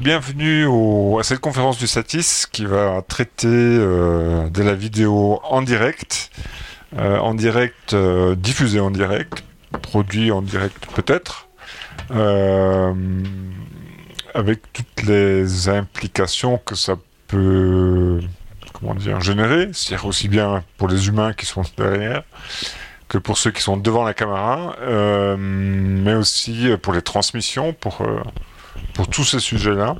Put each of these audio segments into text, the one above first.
bienvenue à cette conférence du Satis qui va traiter euh, de la vidéo en direct, euh, en direct, euh, diffusée en direct, produit en direct peut-être, avec toutes les implications que ça peut comment dire, générer, c'est-à-dire aussi bien pour les humains qui sont derrière, que pour ceux qui sont devant la caméra, mais aussi pour les transmissions, pour pour tous ces sujets-là.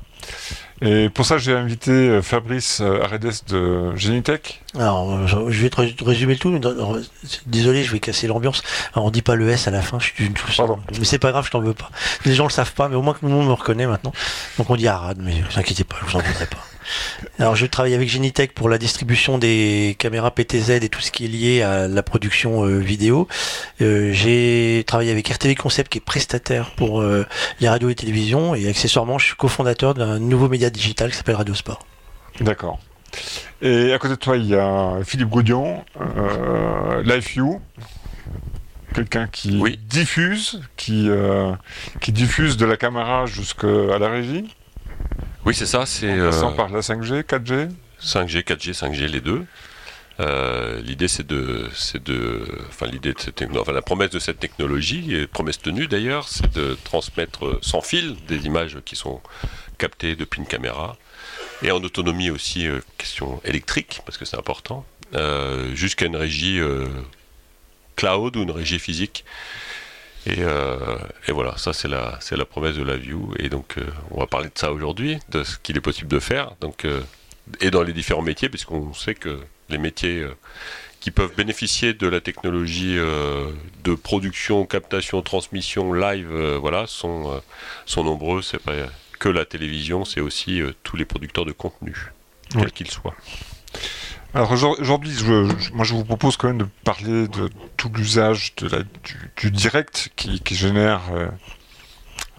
Et pour ça, j'ai invité euh, Fabrice euh, Aredes de Genitech. Alors, je vais te résumer le tout. Désolé, je vais casser l'ambiance. On dit pas le S à la fin. Je suis une Pardon. Mais c'est pas grave, je t'en veux pas. Les gens le savent pas, mais au moins que tout le monde me reconnaît maintenant. Donc, on dit Arad, mais ne vous inquiétez pas, je vous en voudrais pas. Alors, je travaille avec Genitech pour la distribution des caméras PTZ et tout ce qui est lié à la production euh, vidéo. Euh, j'ai travaillé avec RTV Concept qui est prestataire pour euh, les radios et télévisions et accessoirement, je suis cofondateur d'un nouveau média digital qui s'appelle Radio Sport. D'accord. Et à côté de toi, il y a Philippe Gaudion, LiveView, quelqu'un qui diffuse, qui, qui diffuse de la caméra jusqu'à la régie. Oui, c'est ça. C'est, euh, par la 5G, 4G 5G, 4G, 5G, les deux. Euh, l'idée, c'est de, c'est de, enfin l'idée de cette, enfin, la promesse de cette technologie, et promesse tenue d'ailleurs, c'est de transmettre sans fil des images qui sont captées depuis une caméra et en autonomie aussi, euh, question électrique parce que c'est important, jusqu'à une régie cloud ou une régie physique euh, et, voilà, ça c'est la, c'est la promesse de la View. Et donc euh, on va parler de ça aujourd'hui, de ce qu'il est possible de faire. Donc, euh, et dans les différents métiers, puisqu'on sait que les métiers qui peuvent bénéficier de la technologie de production, captation, transmission, live, voilà, sont, sont nombreux. C'est pas que la télévision, c'est aussi tous les producteurs de contenu, quels qu'ils soient. Alors aujourd'hui, moi je vous propose quand même de parler de tout l'usage du, du, direct qui, génère euh,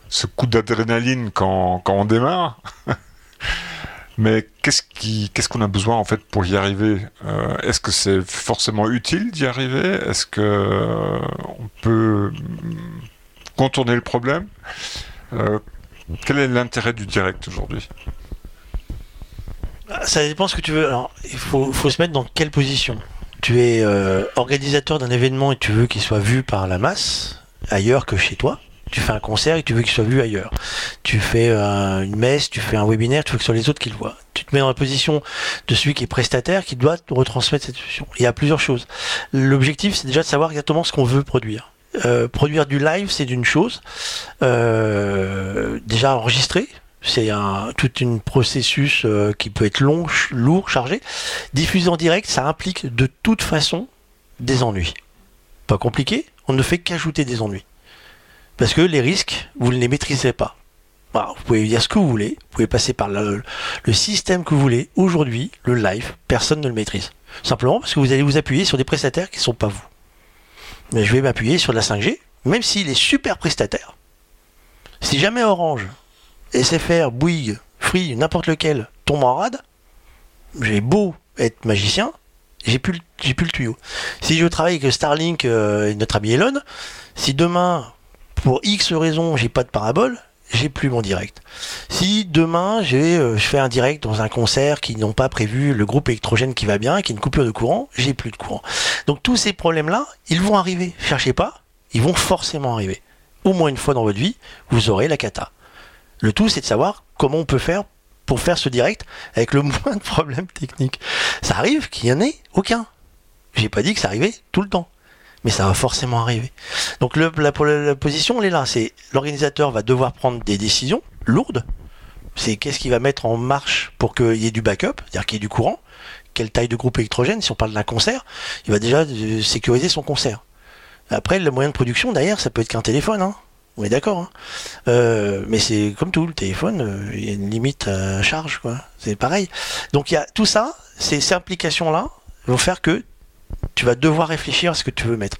ce coup d'adrénaline quand, on démarre. Mais qu'est-ce qu'on a besoin en fait pour y arriver euh, Est-ce que c'est forcément utile d'y arriver? Est-ce que euh, on peut contourner le problème? Quel est l'intérêt du direct aujourd'hui? Ça dépend ce que tu veux. Alors, il faut, se mettre dans quelle position Tu es euh, organisateur d'un événement et tu veux qu'il soit vu par la masse, ailleurs que chez toi. Tu fais un concert et tu veux qu'il soit vu ailleurs. Tu fais euh, une messe, tu fais un webinaire, tu veux que ce soit les autres qui le voient. Tu te mets dans la position de celui qui est prestataire, qui doit retransmettre cette solution. Il y a plusieurs choses. L'objectif, c'est déjà de savoir exactement ce qu'on veut produire. Euh, produire du live, c'est d'une chose. déjà enregistrer, c'est un tout un processus euh, qui peut être long, lourd, chargé. Diffuser en direct, ça implique de toute façon des ennuis. Pas compliqué, on ne fait qu'ajouter des ennuis. Parce que les risques, vous ne les maîtrisez pas. vous pouvez dire ce que vous voulez, vous pouvez passer par le, le système que vous voulez. Aujourd'hui, le live, personne ne le maîtrise. Simplement parce que vous allez vous appuyer sur des prestataires qui ne sont pas vous. Mais je vais m'appuyer sur la 5G, même s'il est super prestataire. Si jamais Orange SFR, Bouygues, Free, n'importe lequel tombe en rade, j'ai beau être magicien, j'ai plus, le tuyau. Si je travaille avec Starlink euh, et notre ami Elon, si demain, pour X raisons, j'ai pas de parabole, j'ai plus mon direct. Si demain euh, je fais un direct dans un concert qui n'ont pas prévu le groupe électrogène qui va bien, qui a une coupure de courant, j'ai plus de courant. Donc tous ces problèmes-là, ils vont arriver. Cherchez pas, ils vont forcément arriver. Au moins une fois dans votre vie, vous aurez la cata. Le tout, c'est de savoir comment on peut faire pour faire ce direct avec le moins de problèmes techniques. Ça arrive qu'il n'y en ait aucun. J'ai pas dit que ça arrivait tout le temps. Mais ça va forcément arriver. Donc la, position, elle est là. C'est l'organisateur va devoir prendre des décisions lourdes. C'est qu'est-ce qu'il va mettre en marche pour qu'il y ait du backup, c'est-à-dire qu'il y ait du courant. Quelle taille de groupe électrogène Si on parle d'un concert, il va déjà euh, sécuriser son concert. Après, le moyen de production, d'ailleurs, ça peut être qu'un téléphone. Hein. On est d'accord. Hein. Euh, mais c'est comme tout, le téléphone, euh, il y a une limite à charge, quoi. C'est pareil. Donc il y a tout ça, ces, implications-là vont faire que tu vas devoir réfléchir à ce que tu veux mettre.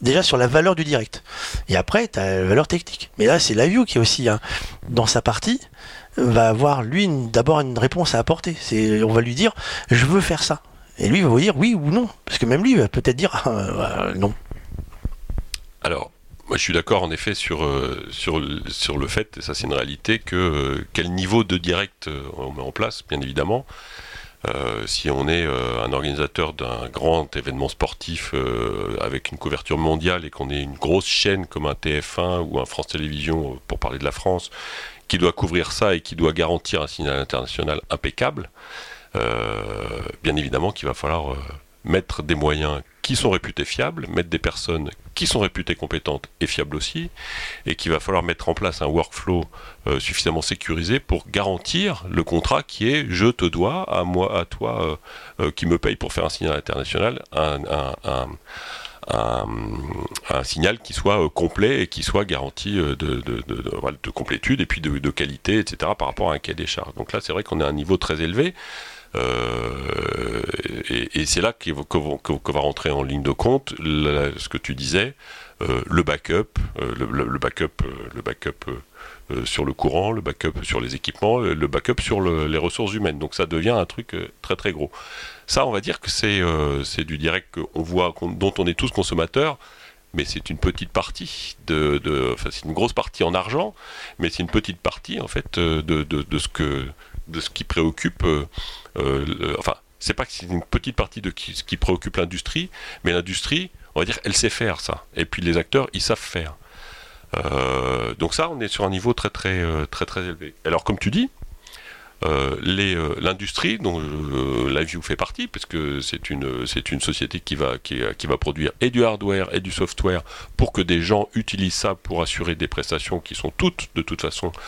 Déjà sur la valeur du direct. Et après, tu as la valeur technique. Mais là, c'est la qui est aussi, hein, dans sa partie, va avoir, lui, d'abord une réponse à apporter. On va lui dire, je veux faire ça. Et lui, va vous dire oui ou non. Parce que même lui, va peut-être dire euh, non. Alors, Moi, je suis d'accord en effet sur, euh, sur, sur le fait, et ça c'est une réalité, que euh, quel niveau de direct euh, on met en place, bien évidemment. si on est un organisateur d'un grand événement sportif avec une couverture mondiale et qu'on est une grosse chaîne comme un TF1 ou un France Télévisions, pour parler de la France, qui doit couvrir ça et qui doit garantir un signal international impeccable, bien évidemment qu'il va falloir mettre des moyens qui sont réputés fiables, mettre des personnes qui sont réputées compétentes et fiables aussi, et qu'il va falloir mettre en place un workflow euh, suffisamment sécurisé pour garantir le contrat qui est je te dois, à moi, à toi euh, euh, qui me paye pour faire un signal international, un, signal qui soit complet et qui soit garanti de, de, complétude et puis de, qualité, etc. par rapport à un cahier des charges. Donc là, c'est vrai qu'on est à un niveau très élevé. Euh, et, c'est là que, va rentrer en ligne de compte ce que tu disais, euh, le backup, euh, le, backup, le backup sur le courant, le backup sur les équipements, le backup sur les ressources humaines. Donc ça devient un truc très très gros. Ça, on va dire que c'est du direct qu'on voit, dont on est tous consommateurs mais c'est une petite partie enfin c'est une grosse partie en argent, mais c'est une petite partie en fait de ce qui préoccupe euh, enfin, c'est pas que c'est une petite partie de qui, ce qui préoccupe l'industrie, mais l'industrie, on va dire, elle sait faire ça. Et puis les acteurs, ils savent faire. Euh, donc ça, on est sur un niveau très très euh, très très élevé. Alors comme tu dis, l'industrie dont la LiveView fait partie, parce que c'est une une société qui va qui, qui, va produire et du hardware et du software pour que des gens utilisent ça pour assurer des prestations qui sont toutes de toute façon euh,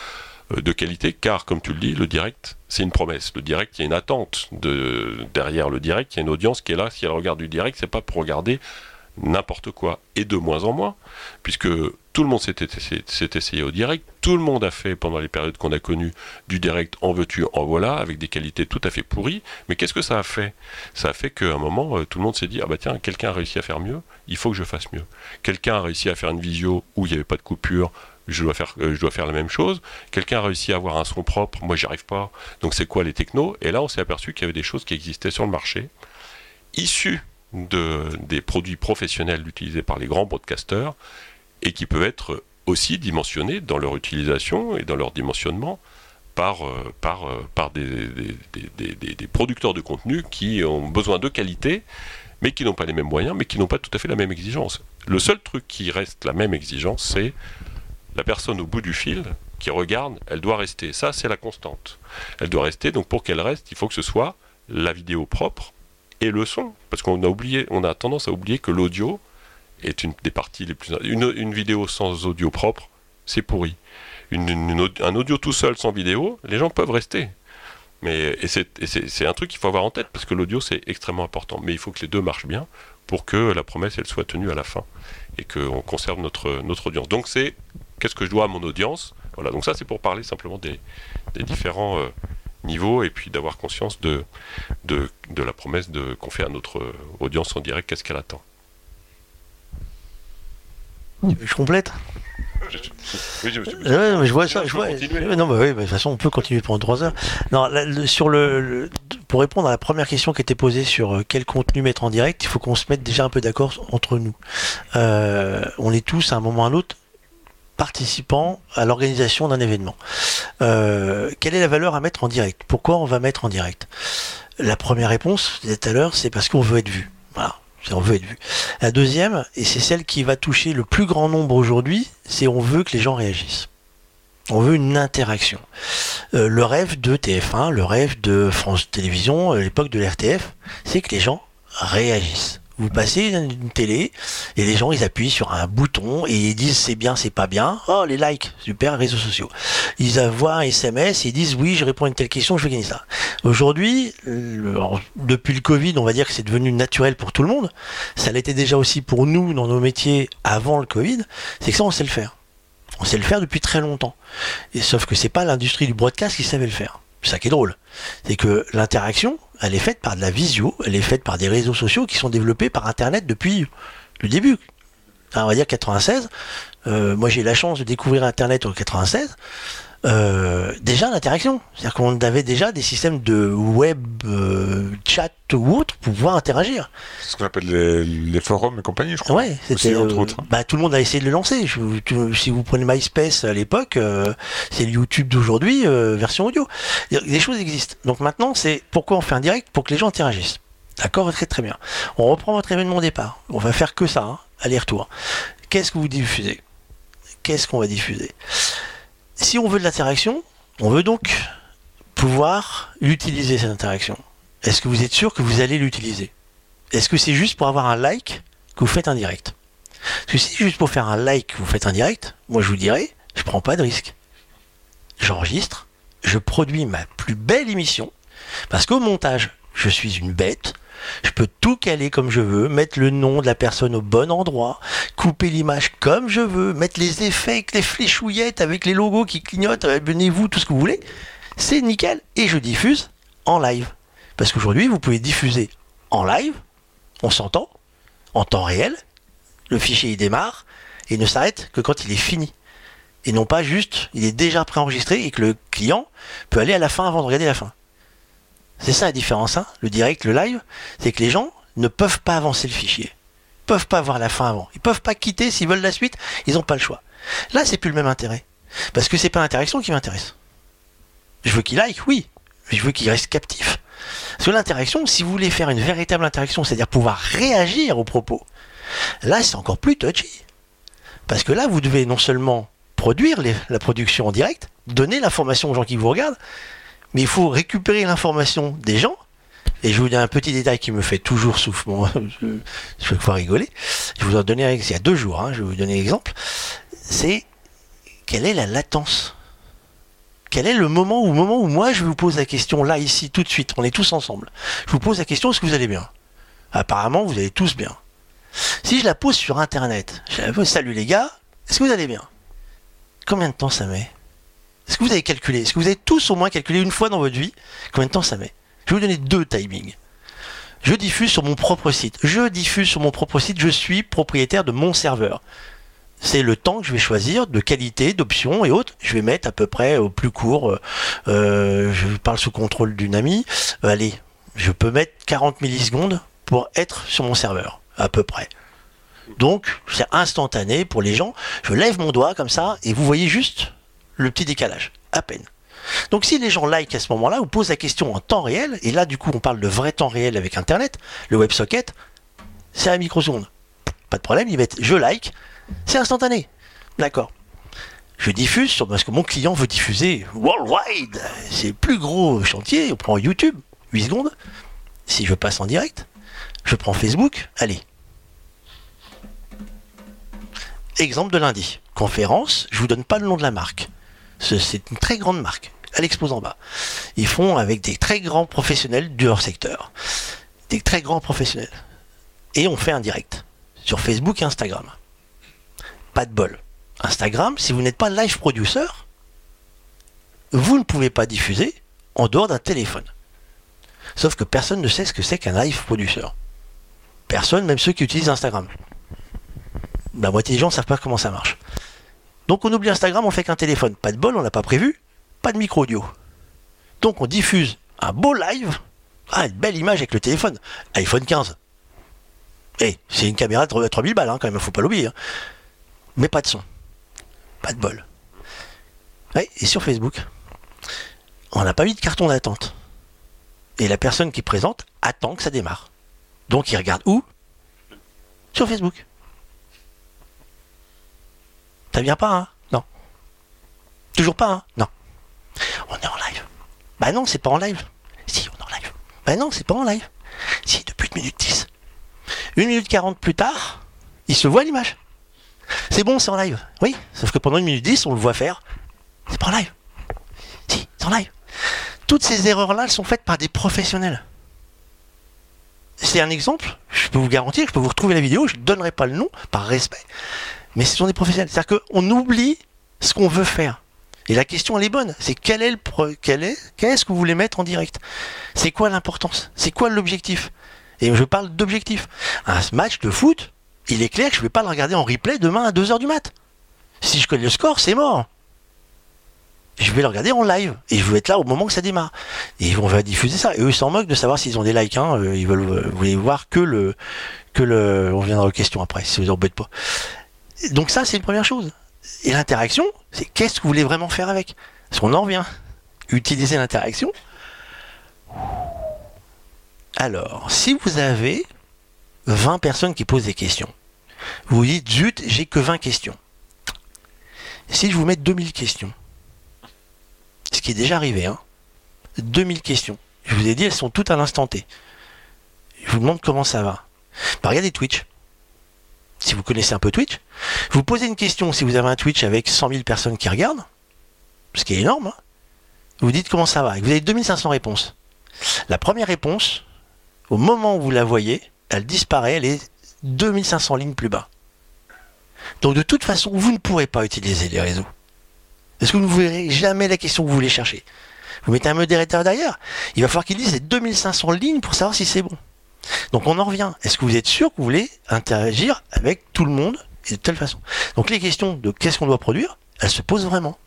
de qualité, car comme tu le dis, le direct, c'est une promesse. Le direct, il y a une attente de, derrière le direct, il y a une audience qui est là. Si elle regarde du direct, c'est pas pour regarder n'importe quoi, et de moins en moins, puisque tout le monde s'est essayé au direct, tout le monde a fait pendant les périodes qu'on a connues du direct en veux-tu, en voilà, avec des qualités tout à fait pourries, mais qu'est-ce que ça a fait? Ça a fait qu'à un moment, euh, tout le monde s'est dit, ah bah tiens, quelqu'un a réussi à faire mieux, il faut que je fasse mieux. Quelqu'un a réussi à faire une visio où il n'y avait pas de coupure, je dois faire, euh, je dois faire la même chose. Quelqu'un a réussi à avoir un son propre, moi j'y arrive pas. Donc c'est quoi les technos? Et là on s'est aperçu qu'il y avait des choses qui existaient sur le marché, issues de, des produits professionnels utilisés par les grands broadcasters, et qui peuvent être aussi dimensionnés dans leur utilisation et dans leur dimensionnement par, euh, par, euh, par des, des, des, producteurs de contenu qui ont besoin de qualité, mais qui n'ont pas les mêmes moyens, mais qui n'ont pas tout à fait la même exigence. Le seul truc qui reste la même exigence, c'est la personne au bout du fil qui regarde, elle doit rester. Ça, c'est la constante. Elle doit rester. Donc pour qu'elle reste, il faut que ce soit la vidéo propre et le son. Parce qu'on a oublié, on a tendance à oublier que l'audio est une des parties les plus. Une, vidéo sans audio propre, c'est pourri. un audio tout seul sans vidéo, les gens peuvent rester. Mais et c'est un truc qu'il faut avoir en tête parce que l'audio c'est extrêmement important. Mais il faut que les deux marchent bien pour que la promesse elle soit tenue à la fin et qu'on conserve notre, notre audience. Donc c'est qu'est-ce que je dois à mon audience Voilà, donc ça c'est pour parler simplement des, différents euh, niveaux et puis d'avoir conscience de, de, la promesse de, qu'on fait à notre audience en direct, qu'est-ce qu'elle attend. Je complète oui, je, je vois ça. Je vois, non, bah oui, bah, de toute façon, on peut continuer pendant trois heures. Non, sur le, pour répondre à la première question qui était posée sur euh, quel contenu mettre en direct, il faut qu'on se mette déjà un peu d'accord entre nous. Euh, on est tous à un moment ou à un autre participants à l'organisation d'un événement. Euh, quelle est la valeur à mettre en direct? Pourquoi on va mettre en direct? La première réponse, tout à l'heure, c'est parce qu'on veut être vu. Voilà, on veut être vu. La deuxième, et c'est celle qui va toucher le plus grand nombre aujourd'hui, c'est on veut que les gens réagissent. On veut une interaction. Euh, le rêve de TF1, le rêve de France Télévisions, l'époque de l'RTF, c'est que les gens réagissent. Vous passez une télé et les gens ils appuient sur un bouton et ils disent c'est bien, c'est pas bien. Oh les likes, super réseaux sociaux. Ils envoient un SMS et ils disent oui je réponds à une telle question, je vais gagner ça. Aujourd'hui, depuis le Covid, on va dire que c'est devenu naturel pour tout le monde. Ça l'était déjà aussi pour nous dans nos métiers avant le Covid. C'est que ça on sait le faire. On sait le faire depuis très longtemps. Et sauf que c'est pas l'industrie du broadcast qui savait le faire. C'est ça qui est drôle. C'est que l'interaction, elle est faite par de la visio, elle est faite par des réseaux sociaux qui sont développés par Internet depuis le début. on va dire 96. Euh, moi, j'ai eu la chance de découvrir Internet en 96. Euh, déjà l'interaction. C'est-à-dire qu'on avait déjà des systèmes de web euh, chat ou autre pour pouvoir interagir. C'est ce qu'on appelle les, les forums et compagnie, je crois. Ouais, c'était. entre euh, autres. bah, tout le monde a essayé de le lancer. Je si vous prenez MySpace à l'époque, euh, c'est le YouTube d'aujourd'hui, version audio. Des choses existent. Donc maintenant, c'est pourquoi on fait un direct Pour que les gens interagissent. D'accord Très très bien. On reprend votre événement au départ. On va faire que ça, hein, aller-retour. Qu'est-ce que vous diffusez? Qu'est-ce qu'on va diffuser? Si on veut de l'interaction, on veut donc pouvoir utiliser cette interaction. Est-ce que vous êtes sûr que vous allez l'utiliser? Est-ce que c'est juste pour avoir un like que vous faites un direct? Parce que si c'est juste pour faire un like que vous faites un direct, moi je vous dirais, je prends pas de risque. J'enregistre, je produis ma plus belle émission, parce qu'au montage, je suis une bête, je peux tout caler comme je veux, mettre le nom de la personne au bon endroit, couper l'image comme je veux, mettre les effets avec les fléchouillettes, avec les logos qui clignotent, abonnez-vous, tout ce que vous voulez. C'est nickel. Et je diffuse en live. Parce qu'aujourd'hui, vous pouvez diffuser en live, on s'entend, en temps réel, le fichier il démarre et ne s'arrête que quand il est fini. Et non pas juste, il est déjà préenregistré et que le client peut aller à la fin avant de regarder la fin. C'est ça la différence, hein, le direct, le live, c'est que les gens ne peuvent pas avancer le fichier. Ils peuvent pas voir la fin avant. Ils peuvent pas quitter s'ils veulent la suite, ils n'ont pas le choix. Là, c'est plus le même intérêt. Parce que c'est pas l'interaction qui m'intéresse. Je veux qu'il like, oui, mais je veux qu'il reste captif. Parce que l'interaction, si vous voulez faire une véritable interaction, c'est-à-dire pouvoir réagir aux propos, là c'est encore plus touchy. Parce que là, vous devez non seulement produire la production en direct, donner l'information aux gens qui vous regardent, mais il faut récupérer l'information des gens. Et je vous dis un petit détail qui me fait toujours souffler, je, vais rigoler. Je vous en donner un- il y a deux jours, hein, je vais vous donner un exemple. C'est quelle est la latence? Quel est le moment où, moment où moi je vous pose la question là, ici, tout de suite, on est tous ensemble. Je vous pose la question, est-ce que vous allez bien? Apparemment, vous allez tous bien. Si je la pose sur Internet, je la pose, salut les gars, est-ce que vous allez bien? Combien de temps ça met? Est-ce que vous avez calculé Est-ce que vous avez tous au moins calculé une fois dans votre vie combien de temps ça met? Je vais vous donner deux timings. Je diffuse sur mon propre site. Je diffuse sur mon propre site, je suis propriétaire de mon serveur c'est le temps que je vais choisir de qualité, d'options et autres. Je vais mettre à peu près au plus court, euh, euh, je parle sous contrôle d'une amie, Euh, allez, je peux mettre 40 millisecondes pour être sur mon serveur, à peu près. Donc, c'est instantané pour les gens. Je lève mon doigt comme ça et vous voyez juste le petit décalage, à peine. Donc si les gens like à ce moment-là, ou posent la question en temps réel, et là du coup on parle de vrai temps réel avec Internet, le WebSocket, c'est à microseconde. Pas de problème, ils mettent je like, c'est instantané. D'accord. Je diffuse sur, parce que mon client veut diffuser worldwide. C'est le plus gros chantier. On prend YouTube, 8 secondes. Si je passe en direct, je prends Facebook. Allez. Exemple de lundi. Conférence, je vous donne pas le nom de la marque. Ce- C'est une très grande marque. Elle expose en bas. Ils font avec des très grands professionnels de leur secteur. Des très grands professionnels. Et on fait un direct sur Facebook et Instagram pas de bol. Instagram, si vous n'êtes pas live producer, vous ne pouvez pas diffuser en dehors d'un téléphone. Sauf que personne ne sait ce que c'est qu'un live producer. Personne, même ceux qui utilisent Instagram. La moitié des gens ne savent pas comment ça marche. Donc on oublie Instagram, on fait qu'un téléphone. Pas de bol, on l'a pas prévu. Pas de micro audio. Donc on diffuse un beau live. Ah, une belle image avec le téléphone. iPhone 15. Eh, c'est une caméra de 3000 balles, hein, quand même, faut pas l'oublier. hein mais pas de son. Pas de bol. Et sur Facebook, on n'a pas mis de carton d'attente. Et la personne qui présente attend que ça démarre. Donc il regarde où? Sur Facebook. Ça vient pas, hein Non. Toujours pas, hein Non. On est en live. Bah non, c'est pas en live. Si, on est en live. Bah non, c'est pas en live. Si, depuis 1 minute 10. 1 minute 40 plus tard, il se voit l'image. C'est bon, c'est en live. Oui, sauf que pendant 1 minute 10, on le voit faire. C'est pas en live. Si, c'est en live. Toutes ces erreurs-là, elles sont faites par des professionnels. C'est un exemple, je peux vous garantir, je peux vous retrouver la vidéo, je ne donnerai pas le nom, par respect, mais ce sont des professionnels. C'est-à-dire qu'on oublie ce qu'on veut faire. Et la question, elle est bonne. C'est quel est le quel est, qu'est-ce que vous voulez mettre en direct? C'est quoi l'importance? C'est quoi l'objectif? Et je parle d'objectif. Un match de foot, il est clair que je ne vais pas le regarder en replay demain à 2h du mat. Si je connais le score, c'est mort. je vais le regarder en live et je vais être là au moment que ça démarre. Et on va diffuser ça. Et eux s'en moquent de savoir s'ils ont des likes. Hein. Euh, Ils veulent euh, voir que le que le. On viendra aux questions après si vous embête pas. Donc ça c'est une première chose. Et l'interaction, c'est qu'est-ce que vous voulez vraiment faire avec? Parce qu'on en revient. Utiliser l'interaction. Alors, si vous avez 20 personnes qui posent des questions, vous dites zut, j'ai que 20 questions. Si je vous mets 2000 questions, ce qui est déjà arrivé, hein, 2000 questions. Je vous ai dit, elles sont toutes à l'instant T. Je vous demande comment ça va. Bah, regardez Twitch. Si vous connaissez un peu Twitch, vous posez une question si vous avez un Twitch avec 100 000 personnes qui regardent, ce qui est énorme. hein. Vous dites comment ça va. Et vous avez 2500 réponses. La première réponse, au moment où vous la voyez, elle disparaît, elle est 2500 lignes plus bas. Donc de toute façon, vous ne pourrez pas utiliser les réseaux. Parce que vous ne verrez jamais la question que vous voulez chercher. Vous mettez un modérateur derrière, il va falloir qu'il dise les 2500 lignes pour savoir si c'est bon. Donc on en revient. Est-ce que vous êtes sûr que vous voulez interagir avec tout le monde de telle façon? Donc les questions de qu'est-ce qu'on doit produire, elles se posent vraiment.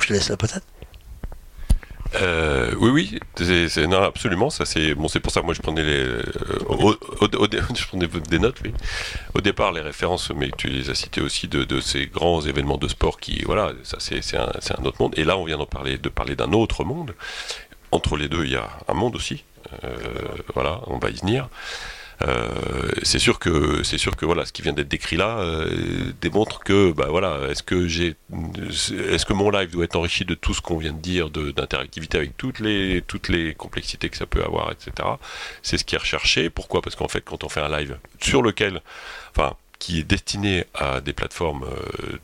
Je te laisse la patate. Euh, oui, oui, non, absolument. Ça, c'est bon, c'est pour ça que moi je prenais les, euh, au, des notes. Au départ, les références, mais tu les as citées aussi de, ces grands événements de sport qui, voilà, ça c'est, c'est un, c'est un autre monde. Et là, on vient d'en parler, de parler d'un autre monde. Entre les deux, il y a un monde aussi. Euh, voilà, on va y venir. Euh, c'est sûr que ce qui vient d'être décrit là euh, démontre que bah voilà est-ce que j'ai est-ce que mon live doit être enrichi de tout ce qu'on vient de dire d'interactivité avec toutes les toutes les complexités que ça peut avoir etc c'est ce qui est recherché pourquoi? Parce qu'en fait quand on fait un live sur lequel enfin qui est destiné à des plateformes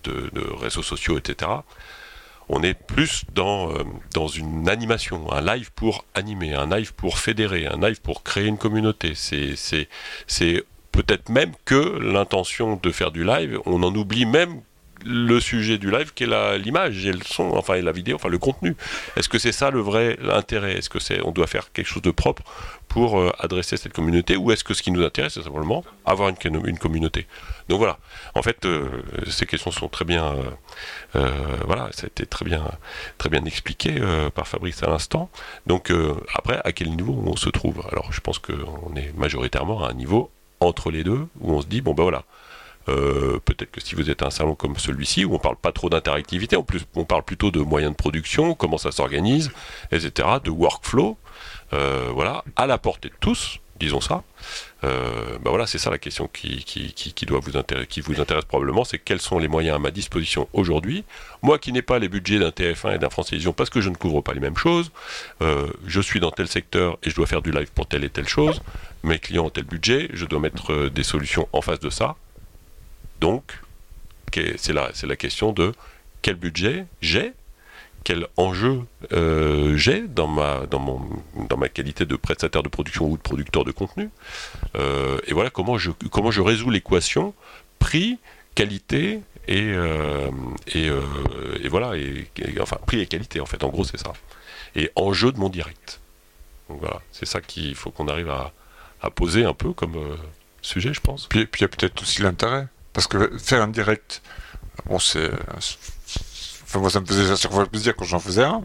de réseaux sociaux etc on est plus dans, euh, dans une animation, un live pour animer, un live pour fédérer, un live pour créer une communauté. C'est, peut-être même que l'intention de faire du live, on en oublie même le sujet du live qui est l'image et le son, enfin la vidéo, enfin le contenu. Est-ce que c'est ça le vrai intérêt? Est-ce que c'est on doit faire quelque chose de propre pour euh, adresser cette communauté? Ou est-ce que ce qui nous intéresse c'est simplement avoir une, communauté? Donc voilà. En fait, euh, ces questions sont très bien, euh, euh, voilà, ça a été très bien, très bien expliqué par Fabrice à l'instant. Donc après, à quel niveau on se trouve? Alors, je pense qu'on est majoritairement à un niveau entre les deux où on se dit bon ben voilà. Euh, peut-être que si vous êtes un salon comme celui-ci où on parle pas trop d'interactivité, en plus on parle plutôt de moyens de production, comment ça s'organise, etc., de workflow, euh, voilà, à la portée de tous, disons ça. Euh, bah voilà, c'est ça la question qui, qui, qui, doit vous qui vous intéresse probablement, c'est quels sont les moyens à ma disposition aujourd'hui. Moi qui n'ai pas les budgets d'un TF1 et d'un France Télévisions parce que je ne couvre pas les mêmes choses, je suis dans tel secteur et je dois faire du live pour telle et telle chose. Mes clients ont tel budget, je dois mettre des solutions en face de ça. Donc, c'est la, question de quel budget j'ai, quel enjeu euh, j'ai dans ma, dans, mon, dans ma qualité de prestataire de production ou de producteur de contenu. Euh, et voilà comment je, comment je résous l'équation prix, qualité et, euh, et, voilà, et, enfin prix et qualité en fait, en gros c'est ça. Et enjeu de mon direct. Donc voilà, c'est ça qu'il faut qu'on arrive à, à poser un peu comme sujet, je pense. Puis il y a peut-être aussi l'intérêt. Parce que faire un direct, bon, c'est. Enfin, moi, ça me faisait à chaque fois plaisir quand j'en faisais un.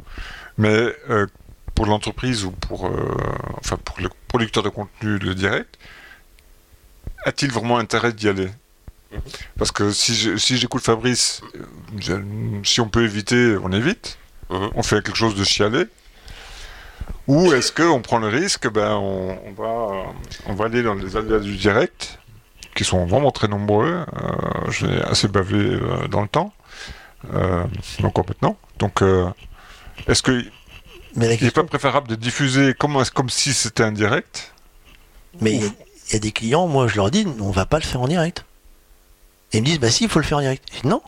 Mais euh, pour l'entreprise ou pour, euh, enfin, pour le producteur de contenu, le direct, a-t-il vraiment intérêt d'y aller? Parce que si je- si j'écoute Fabrice, euh, je- si on peut éviter, on évite. Mhm. On fait quelque chose de chialé. Ou est-ce qu'on prend le risque, ben, on, on va, on va aller dans les aléas du direct, qui sont vraiment très nombreux. Euh, je vais assez bavé euh, dans le temps, euh, encore maintenant. Donc, est-ce qu'il Mais la n'est question, pas préférable de diffuser comme, comme si c'était un direct? Mais il y a- il y, a des clients, moi je leur dis, on va pas le faire en direct. Et ils me disent, bah si, il faut le faire en direct. Non.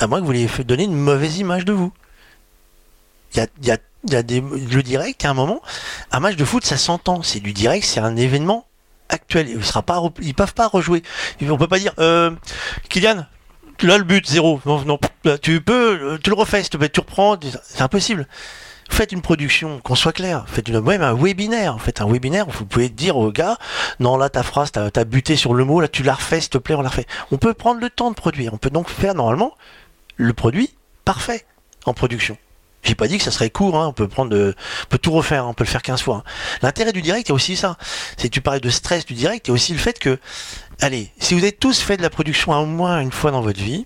À moins que vous vouliez donner une mauvaise image de vous. Il y a, il y a- il y a des, le direct, à un moment, un match de foot, ça s'entend. C'est du direct, c'est un événement actuel. Il sera pas, ils peuvent pas rejouer. On peut pas dire, euh, Kylian, tu le but, zéro. Non, non, tu peux, euh, tu le refais, tu reprends. C'est impossible. Faites une production, qu'on soit clair. Faites une, même un webinaire. Faites un webinaire vous pouvez dire au gars, non, là, ta phrase, t'as as buté sur le mot, là, tu la refais, s'il te plaît, on la refait. On peut prendre le temps de produire. On peut donc faire, normalement, le produit parfait en production. J'ai pas dit que ça serait court, hein, on peut prendre, de- on peut tout refaire, hein, on peut le faire 15 fois. hein. L'intérêt du direct, il y a aussi ça. C'est tu parlais de stress du direct, il y a aussi le fait que, allez, si vous avez tous fait de la production au moins une fois dans votre vie,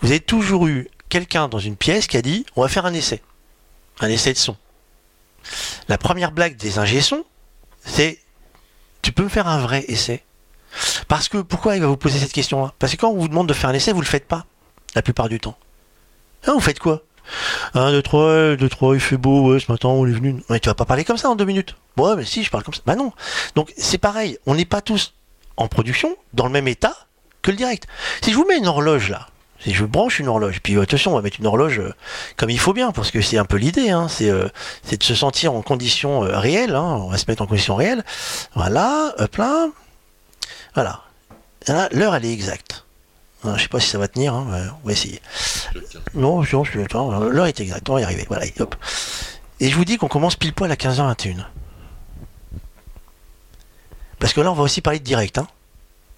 vous avez toujours eu quelqu'un dans une pièce qui a dit, on va faire un essai, un essai de son. La première blague des ingé son, c'est, tu peux me faire un vrai essai Parce que pourquoi il va vous poser cette question-là? Parce que quand on vous demande de faire un essai, vous le faites pas la plupart du temps. Vous faites quoi? 1, 2, 3, 2, 3, il fait beau, ce matin on est venu. Mais tu vas pas parler comme ça en deux minutes. Ouais, mais si, je parle comme ça. Bah non. Donc c'est pareil, on n'est pas tous en production, dans le même état que le direct. Si je vous mets une horloge là, si je branche une horloge, puis euh, attention, on va mettre une horloge euh, comme il faut bien, parce que c'est un peu l'idée, hein, c'est euh, c'est de se sentir en conditions euh, réelles, hein, on va se mettre en conditions réelles. Voilà, hop là. Voilà. L'heure elle est exacte. Hein, Je sais pas si ça va tenir, hein, ouais, on va essayer. Non, je je- attends, l'heure est exacte, on va y arriver. Voilà, hop. Et je vous dis qu'on commence pile poil à 15h21. Parce que là, on va aussi parler de direct. hein.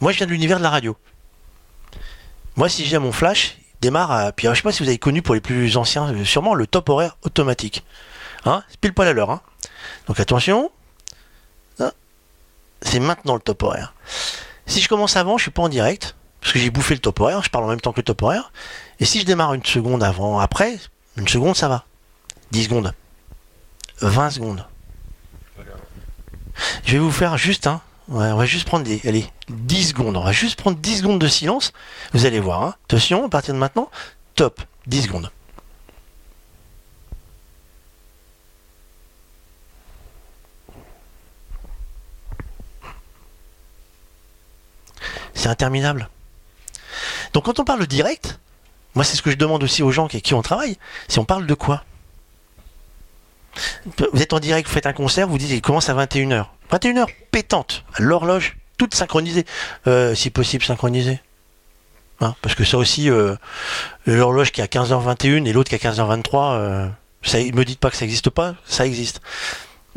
Moi, je viens de l'univers de la radio. Moi, si j'ai mon flash, il démarre à. Puis, je sais pas si vous avez connu pour les plus anciens, euh, sûrement le top horaire automatique. Hein C'est pile poil à l'heure. Hein Donc, attention. C'est maintenant le top horaire. Si je commence avant, je suis pas en direct. Parce que j'ai bouffé le top horaire, je parle en même temps que le top horaire. Et si je démarre une seconde avant, après, une seconde, ça va. 10 secondes. 20 secondes. Je vais vous faire juste un. On va juste prendre des. Allez, 10 secondes. On va juste prendre 10 secondes de silence. Vous allez voir. hein. Attention, à partir de maintenant, top. 10 secondes. C'est interminable. Donc quand on parle direct, moi c'est ce que je demande aussi aux gens qui, qui on travaille, si on parle de quoi? Vous êtes en direct, vous faites un concert, vous dites il commence à 21h. 21h pétante, l'horloge, toute synchronisée, Euh, si possible synchronisée. Hein, parce que ça aussi, euh, l'horloge qui est à 15h21 et l'autre qui est à 15h23, euh, ça, me dites pas que ça n'existe pas, ça existe.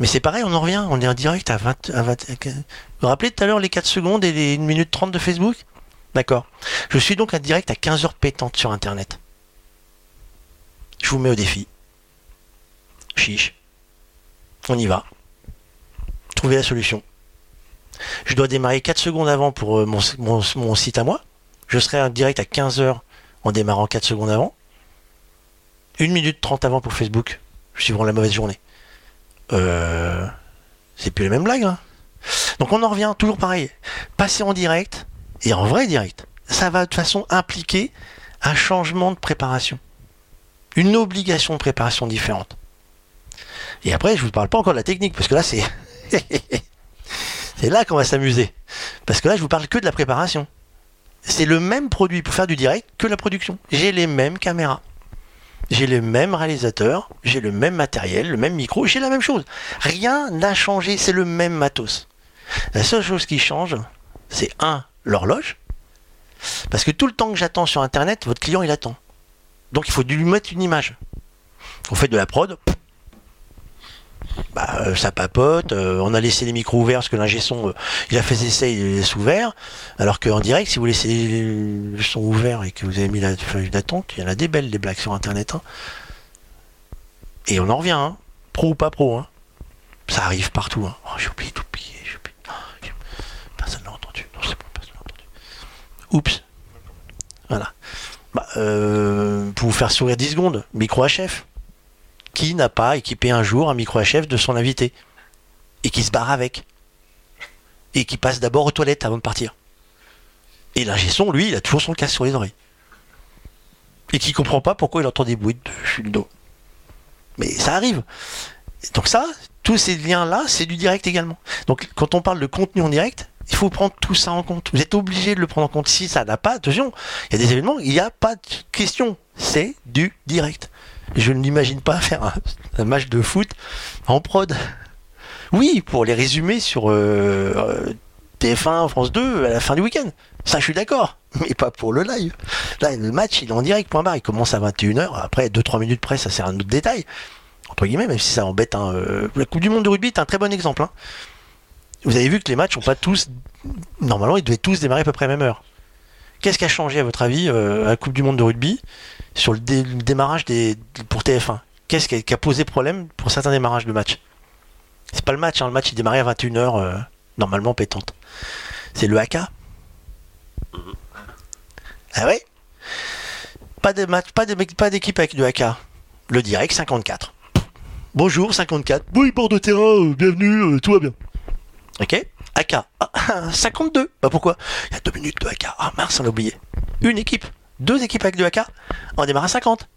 Mais c'est pareil, on en revient, on est en direct à 20... À 20 à- vous vous rappelez tout à l'heure les 4 secondes et les 1 minute 30 de Facebook? D'accord. Je suis donc en direct à 15h pétante sur Internet. Je vous mets au défi. Chiche. On y va. Trouvez la solution. Je dois démarrer 4 secondes avant pour euh, mon, site à moi. Je serai en direct à 15h en démarrant 4 secondes avant. 1 minute 30 avant pour Facebook, suivant la mauvaise journée. Euh, c'est plus les mêmes blagues. hein. Donc on en revient toujours pareil. Passer en direct, et en vrai direct, ça va de façon impliquer un changement de préparation. Une obligation de préparation différente. Et après, je vous parle pas encore de la technique, parce que là, c'est. c'est là qu'on va s'amuser. Parce que là, je vous parle que de la préparation. C'est le même produit pour faire du direct que la production. J'ai les mêmes caméras. J'ai les mêmes réalisateurs, j'ai le même matériel, le même micro, j'ai la même chose. Rien n'a changé, c'est le même matos. La seule chose qui change, c'est un, l'horloge. Parce que tout le temps que j'attends sur Internet, votre client il attend. Donc il faut lui mettre une image. On fait de la prod, bah, euh, ça papote, euh, on a laissé les micros ouverts parce que l'ingé son, euh, il a fait essais, il les laisse ouverts. Alors qu'en direct, si vous laissez le son ouvert et que vous avez mis la feuille d'attente, il y en a des belles des blagues sur Internet. hein. Et on en revient, hein. pro ou pas pro. hein. Ça arrive partout. Oh, j'ai oublié d'oublier. j'ai oublié. Oh, Personne entendu. Non, c'est bon, personne n'a entendu. Oups. Voilà. Bah, euh, pour vous faire sourire 10 secondes, micro HF. Qui n'a pas équipé un jour un micro HF de son invité Et qui se barre avec Et qui passe d'abord aux toilettes avant de partir Et l'ingé son, lui, il a toujours son casque sur les oreilles. Et qui comprend pas pourquoi il entend des bruits de le dos. Mais ça arrive. Donc ça, tous ces liens-là, c'est du direct également. Donc quand on parle de contenu en direct, il faut prendre tout ça en compte. Vous êtes obligé de le prendre en compte. Si ça n'a pas, attention, il y a des événements, il n'y a pas de question. C'est du direct. Je ne l'imagine pas faire un, match de foot en prod. Oui, pour les résumer sur euh, euh, TF1, France 2 à la fin du week-end. Ça, je suis d'accord. Mais pas pour le live. Là, le match, il est en direct, point barre. Il commence à 21h. Après, 2-3 minutes près, ça c'est un autre détail. Entre guillemets, même si ça embête. euh, la Coupe du Monde de rugby est un très bon exemple. hein. Vous avez vu que les matchs n'ont pas tous. Normalement, ils devaient tous démarrer à peu près à la même heure. Qu'est-ce qui a changé, à votre avis, euh, à la Coupe du Monde de rugby sur le, dé- le démarrage des, pour TF1. Qu'est-ce qui a, posé problème pour certains démarrages de match C'est pas le match, hein, le match il démarrait à 21h, euh, normalement pétante. C'est le AK. Ah ouais? Pas de match, pas de pas d'équipe avec du AK. Le direct 54. Bonjour 54. Oui, bord de terrain, euh, bienvenue, tout va bien. Ok AK. Ah, 52. Bah pourquoi? Il y a deux minutes de AK. Ah mince, on a oublié. Une équipe. Deux équipes avec du AK. On démarre à 50.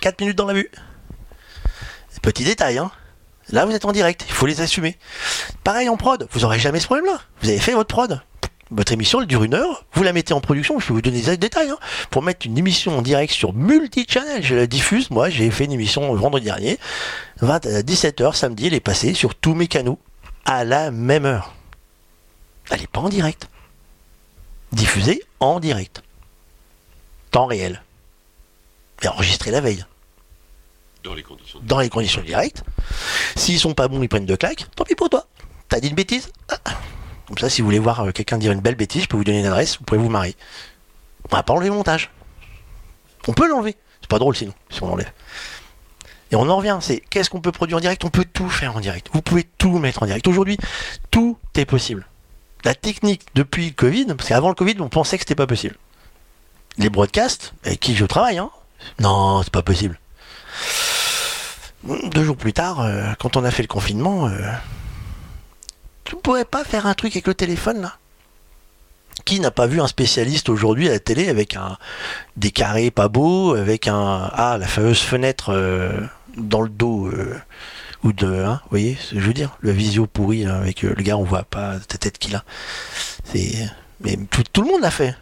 4 minutes dans la vue. Petit détail, hein. Là, vous êtes en direct, il faut les assumer. Pareil en prod, vous aurez jamais ce problème-là. Vous avez fait votre prod. Votre émission, elle dure une heure, vous la mettez en production, je vais vous donner des détails. hein. Pour mettre une émission en direct sur multi-channel, je la diffuse, moi j'ai fait une émission vendredi dernier, 20 à 17h samedi, elle est passée sur tous mes canaux, à la même heure. Elle n'est pas en direct. Diffusée en direct. Temps réel. Et enregistrée la veille Dans les conditions. dans les conditions directes. S'ils sont pas bons, ils prennent deux claques. Tant pis pour toi. T'as dit une bêtise? Ah. Comme ça, si vous voulez voir euh, quelqu'un dire une belle bêtise, je peux vous donner une adresse, vous pouvez vous marier. On va pas enlever le montage. On peut l'enlever. C'est pas drôle sinon, si on l'enlève. Et on en revient, c'est qu'est-ce qu'on peut produire en direct? On peut tout faire en direct. Vous pouvez tout mettre en direct. Aujourd'hui, tout est possible. La technique depuis le Covid, parce qu'avant le Covid, on pensait que c'était pas possible. Les broadcasts, avec qui je travaille, hein Non, c'est pas possible. Deux jours plus tard, euh, quand on a fait le confinement, euh, tu ne pourrais pas faire un truc avec le téléphone là? Qui n'a pas vu un spécialiste aujourd'hui à la télé avec un des carrés pas beaux, avec un ah la fameuse fenêtre euh, dans le dos euh, ou de hein, vous voyez ce que je veux dire? Le visio pourri avec euh, le gars on voit pas la tête qu'il a. Mais tout, le monde l'a fait.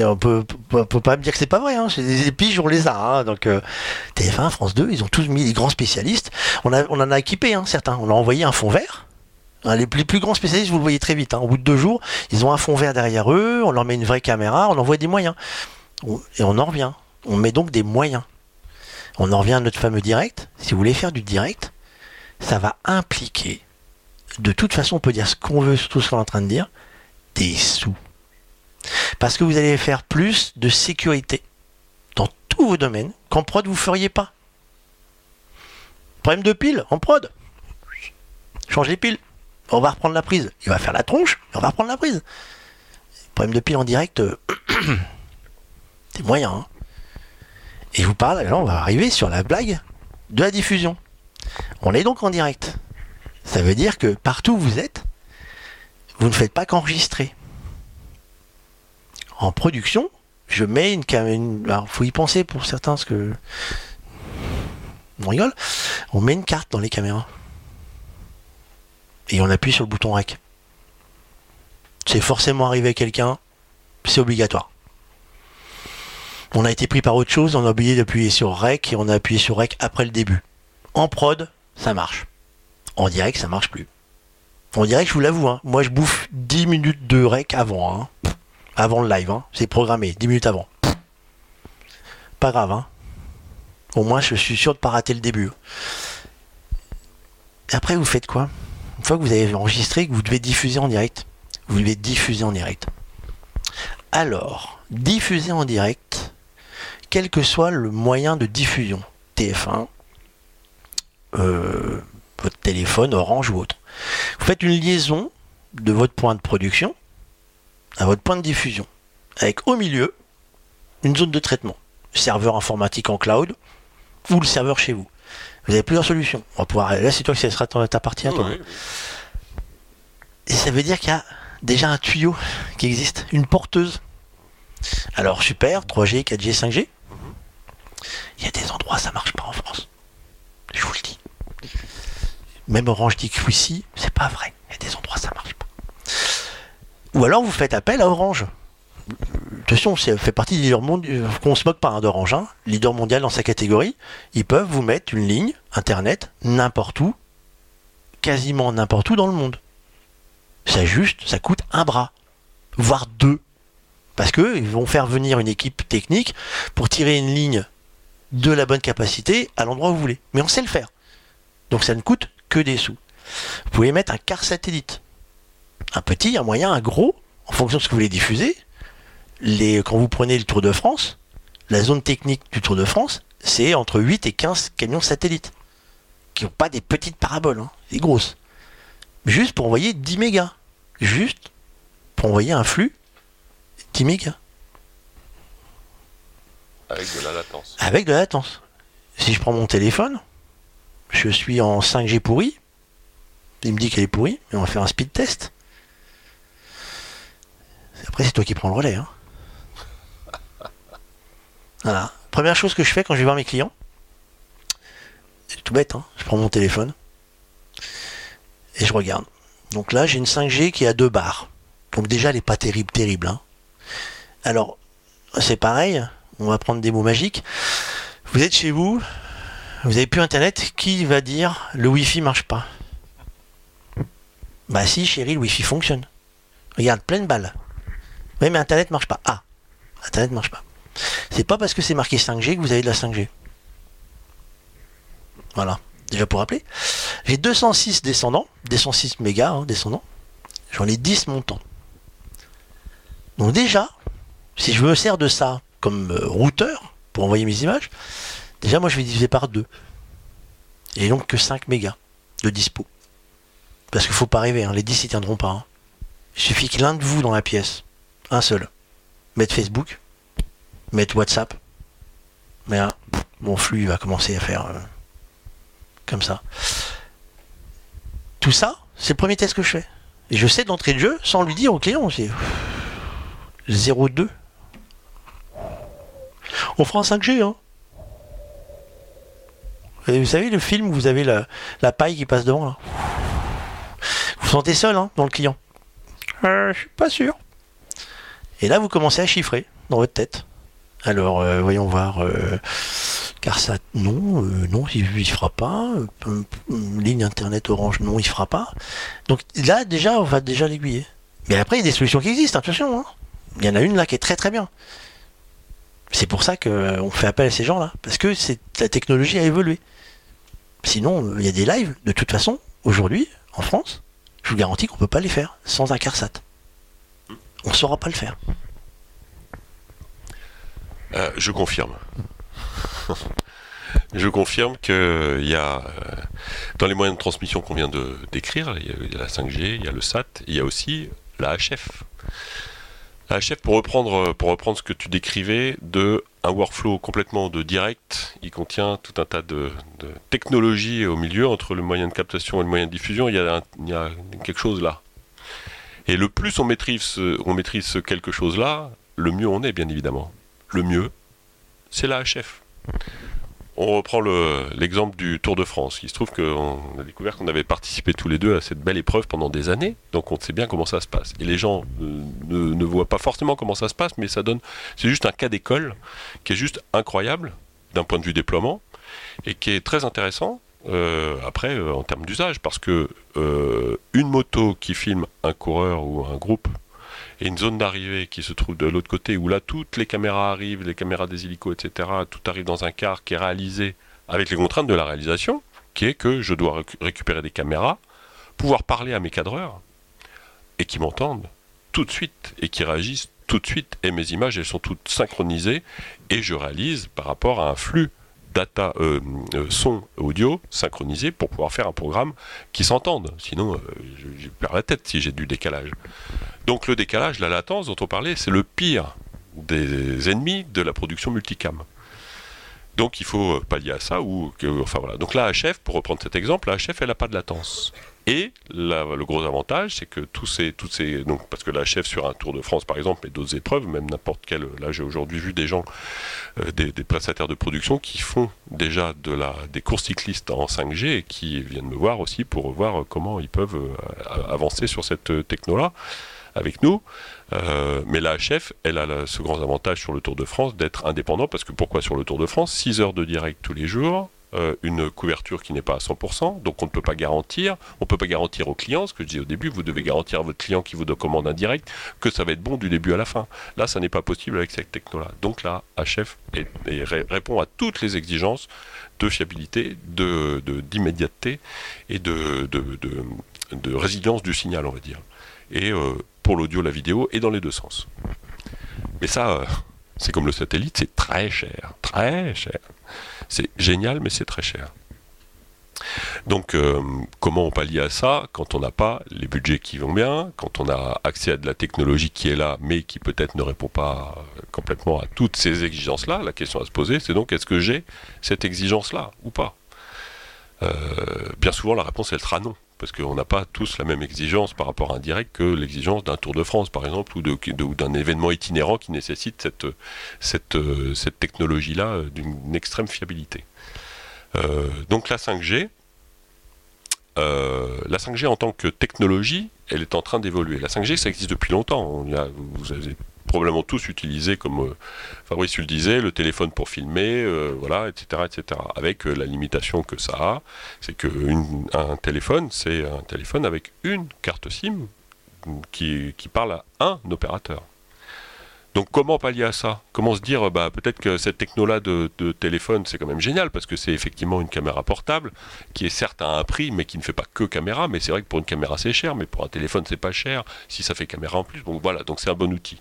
On peut, peut, pas me dire que c'est pas vrai. Hein. C'est des épiges, on les a. Hein. Donc euh, TF1, France 2, ils ont tous mis des grands spécialistes. On, on en a équipé hein, certains. On a envoyé un fond vert. Hein, Les, plus grands spécialistes, vous le voyez très vite. hein. Au bout de deux jours, ils ont un fond vert derrière eux. On leur met une vraie caméra. On envoie des moyens. Et on en revient. On met donc des moyens. On en revient à notre fameux direct. Si vous voulez faire du direct, ça va impliquer, de toute façon, on peut dire ce qu'on veut sur tout ce qu'on est en train de dire, des sous. Parce que vous allez faire plus de sécurité dans tous vos domaines qu'en prod vous feriez pas. Problème de pile en prod. Change les piles. On va reprendre la prise. Il va faire la tronche on va reprendre la prise. Problème de pile en direct, euh, c'est moyen. hein. Et vous parle, là on va arriver sur la blague de la diffusion. On est donc en direct. Ça veut dire que partout où vous êtes, vous ne faites pas qu'enregistrer en production, je mets une caméra. Faut y penser pour certains, parce que. On rigole. On met une carte dans les caméras. Et on appuie sur le bouton REC. C'est forcément arrivé à quelqu'un, c'est obligatoire. On a été pris par autre chose, on a oublié d'appuyer sur REC et on a appuyé sur REC après le début. En prod, ça marche. En direct, ça marche plus. En direct, je vous l'avoue, hein, moi je bouffe 10 minutes de REC avant. hein avant le live, hein. c'est programmé, 10 minutes avant. Pas grave, hein. Au moins, je suis sûr de pas rater le début. Et après, vous faites quoi? Une fois que vous avez enregistré, que vous devez diffuser en direct, vous devez diffuser en direct. Alors, diffuser en direct, quel que soit le moyen de diffusion, TF1, euh, votre téléphone, Orange ou autre, vous faites une liaison de votre point de production à votre point de diffusion, avec au milieu une zone de traitement, serveur informatique en cloud ou le serveur chez vous. Vous avez plusieurs solutions. On va pouvoir. Là, c'est toi ce sera ta ta partie à toi. Ouais. Et ça veut dire qu'il y a déjà un tuyau qui existe, une porteuse. Alors super, 3G, 4G, 5G. Il y a des endroits ça marche pas en France. Je vous le dis. Même Orange dit que ici, c'est pas vrai. Il y a des endroits ça marche pas. Ou alors vous faites appel à Orange. Attention, ça fait partie des leaders mondiaux. Qu'on se moque pas hein, d'Orange. Hein. Leader mondial dans sa catégorie. Ils peuvent vous mettre une ligne internet n'importe où, quasiment n'importe où dans le monde. Ça juste, ça coûte un bras, voire deux. Parce que ils vont faire venir une équipe technique pour tirer une ligne de la bonne capacité à l'endroit où vous voulez. Mais on sait le faire. Donc ça ne coûte que des sous. Vous pouvez mettre un quart satellite. Un petit, un moyen, un gros, en fonction de ce que vous voulez diffuser. Les, quand vous prenez le Tour de France, La zone technique du Tour de France, c'est entre 8 et 15 camions satellites. Qui n'ont pas des petites paraboles, hein, des grosses. Juste pour envoyer 10 mégas. Juste pour envoyer un flux 10 mégas. Avec de la latence. Avec de la latence. Si je prends mon téléphone, je suis en 5G pourri. Il me dit qu'elle est pourrie, mais on va faire un speed test. Après, c'est toi qui prends le relais. hein. Voilà. Première chose que je fais quand je vais voir mes clients, c'est tout bête, hein. je prends mon téléphone et je regarde. Donc là, j'ai une 5G qui est à deux barres. Donc déjà, elle n'est pas terrible, terrible. hein. Alors, c'est pareil, on va prendre des mots magiques. Vous êtes chez vous, vous n'avez plus internet, qui va dire le Wi-Fi marche pas? Bah si chérie, le Wi-Fi fonctionne. Regarde, pleine balle. Oui mais internet marche pas. Ah, internet marche pas. C'est pas parce que c'est marqué 5G que vous avez de la 5G. Voilà, déjà pour rappeler. J'ai 206 descendants, 206 mégas hein, descendants. J'en ai 10 montants. Donc déjà, si je me sers de ça comme euh, routeur pour envoyer mes images, déjà moi je vais diviser par 2. Et donc que 5 mégas de dispo. Parce qu'il faut pas rêver, hein, les 10 ils tiendront pas. hein. Il suffit que l'un de vous dans la pièce, un seul, mette Facebook, mette WhatsApp. Mais là, mon flux va commencer à faire euh, comme ça. Tout ça, c'est le premier test que je fais. Et je sais d'entrée de jeu, sans lui dire au client, c'est 0,2. On fera un 5G, hein. Vous savez, le film où vous avez la, la paille qui passe devant, là. Vous vous sentez seul, hein, dans le client. Euh, je suis pas sûr. Et là, vous commencez à chiffrer dans votre tête. Alors, euh, voyons voir. euh, car non, euh, non, il, il fera pas. Euh, ligne internet orange, non, il fera pas. Donc là, déjà, on va déjà l'aiguiller. Mais après, il y a des solutions qui existent, attention. hein. Il y en a une là qui est très très bien. C'est pour ça qu'on fait appel à ces gens-là. Parce que la technologie a évolué. Sinon, il y a des lives, de toute façon, aujourd'hui, en France, je vous garantis qu'on peut pas les faire sans un CARSAT. On ne saura pas le faire. Euh, je confirme. je confirme que il y a euh, dans les moyens de transmission qu'on vient de décrire, il y a- la 5G, il y a le SAT, il y a aussi la HF. La HF, pour reprendre, pour reprendre ce que tu décrivais, de un workflow complètement de direct, il contient tout un tas de, technologies au milieu entre le moyen de captation et le moyen de diffusion. Il y a, quelque chose là. Et le plus on maîtrise, on maîtrise ce quelque chose là, le mieux on est, bien évidemment le mieux, c'est la HF. On reprend le- l'exemple du Tour de France. Il se trouve qu'on a découvert qu'on avait participé tous les deux à cette belle épreuve pendant des années, donc on sait bien comment ça se passe. Et les gens euh, ne, voient pas forcément comment ça se passe, mais ça donne. C'est juste un cas d'école qui est juste incroyable d'un point de vue déploiement et qui est très intéressant. euh, après, euh, en termes d'usage, parce que une moto qui filme un coureur ou un groupe et une zone d'arrivée qui se trouve de l'autre côté où là toutes les caméras arrivent, les caméras des hélicos, etc. Tout arrive dans un car qui est réalisé avec les contraintes de la réalisation, qui est que je dois récu- récupérer des caméras, pouvoir parler à mes cadreurs et qui m'entendent tout de suite et qui réagissent tout de suite. Et mes images, elles sont toutes synchronisées et je réalise par rapport à un flux data, euh, euh, son, audio synchronisé pour pouvoir faire un programme qui s'entende. Sinon, euh, je, perds la tête si j'ai du décalage. Donc le décalage, la latence dont on parlait, c'est le pire des ennemis de la production multicam. Donc il faut pallier à ça ou enfin voilà. Donc la HF, pour reprendre cet exemple, la HF elle n'a pas de latence. Et la- le gros avantage, c'est que tous ces, toutes ces, donc parce que la HF sur un Tour de France par exemple, et d'autres épreuves, même n'importe quel, là j'ai aujourd'hui vu des gens, euh, des, prestataires de production qui font déjà de la, des courses cyclistes en 5G et qui viennent me voir aussi pour voir comment ils peuvent euh, avancer sur cette euh, techno-là avec nous. Mais la HF, elle a ce grand avantage sur le Tour de France d'être indépendant, parce que pourquoi sur le Tour de France? 6 heures de direct tous les jours, euh, une couverture qui n'est pas à 100%, donc on ne peut pas garantir, on ne peut pas garantir au client, ce que je disais au début, vous devez garantir à votre client qui vous commande un direct que ça va être bon du début à la fin. Là, ça n'est pas possible avec cette techno-là. Donc la HF répond à toutes les exigences de fiabilité, d'immédiateté et de- de résilience du signal, on va dire. Et euh, pour l'audio, la vidéo, et dans les deux sens. Mais ça, euh, C'est comme le satellite, c'est très cher, très cher. C'est génial, mais c'est très cher. Donc, euh, comment on pallie à ça quand on n'a pas les budgets qui vont bien, quand on a accès à de la technologie qui est là, mais qui peut-être ne répond pas complètement à toutes ces exigences-là? La question à se poser, c'est donc est-ce que j'ai cette exigence-là ou pas? Euh, Bien souvent, la réponse elle sera non parce qu'on n'a pas tous la même exigence par rapport à un direct que l'exigence d'un Tour de France, par exemple, ou, d'un événement itinérant qui nécessite cette, cette technologie-là d'une extrême fiabilité. Euh, donc la 5G, euh, la 5G en tant que technologie, elle est en train d'évoluer. La 5G, ça existe depuis longtemps. vous avez probablement tous utilisé, comme euh, Fabrice le disait, le téléphone pour filmer, euh, voilà, etc., etc. Avec euh, la limitation que ça a, c'est qu'un téléphone, c'est un téléphone avec une carte SIM qui, qui parle à un opérateur. Donc comment pallier à ça? Comment se dire, bah, peut-être que cette techno-là de, téléphone, c'est quand même génial, parce que c'est effectivement une caméra portable, qui est certes à un prix, mais qui ne fait pas que caméra, mais c'est vrai que pour une caméra c'est cher, mais pour un téléphone c'est pas cher, si ça fait caméra en plus, donc voilà, donc c'est un bon outil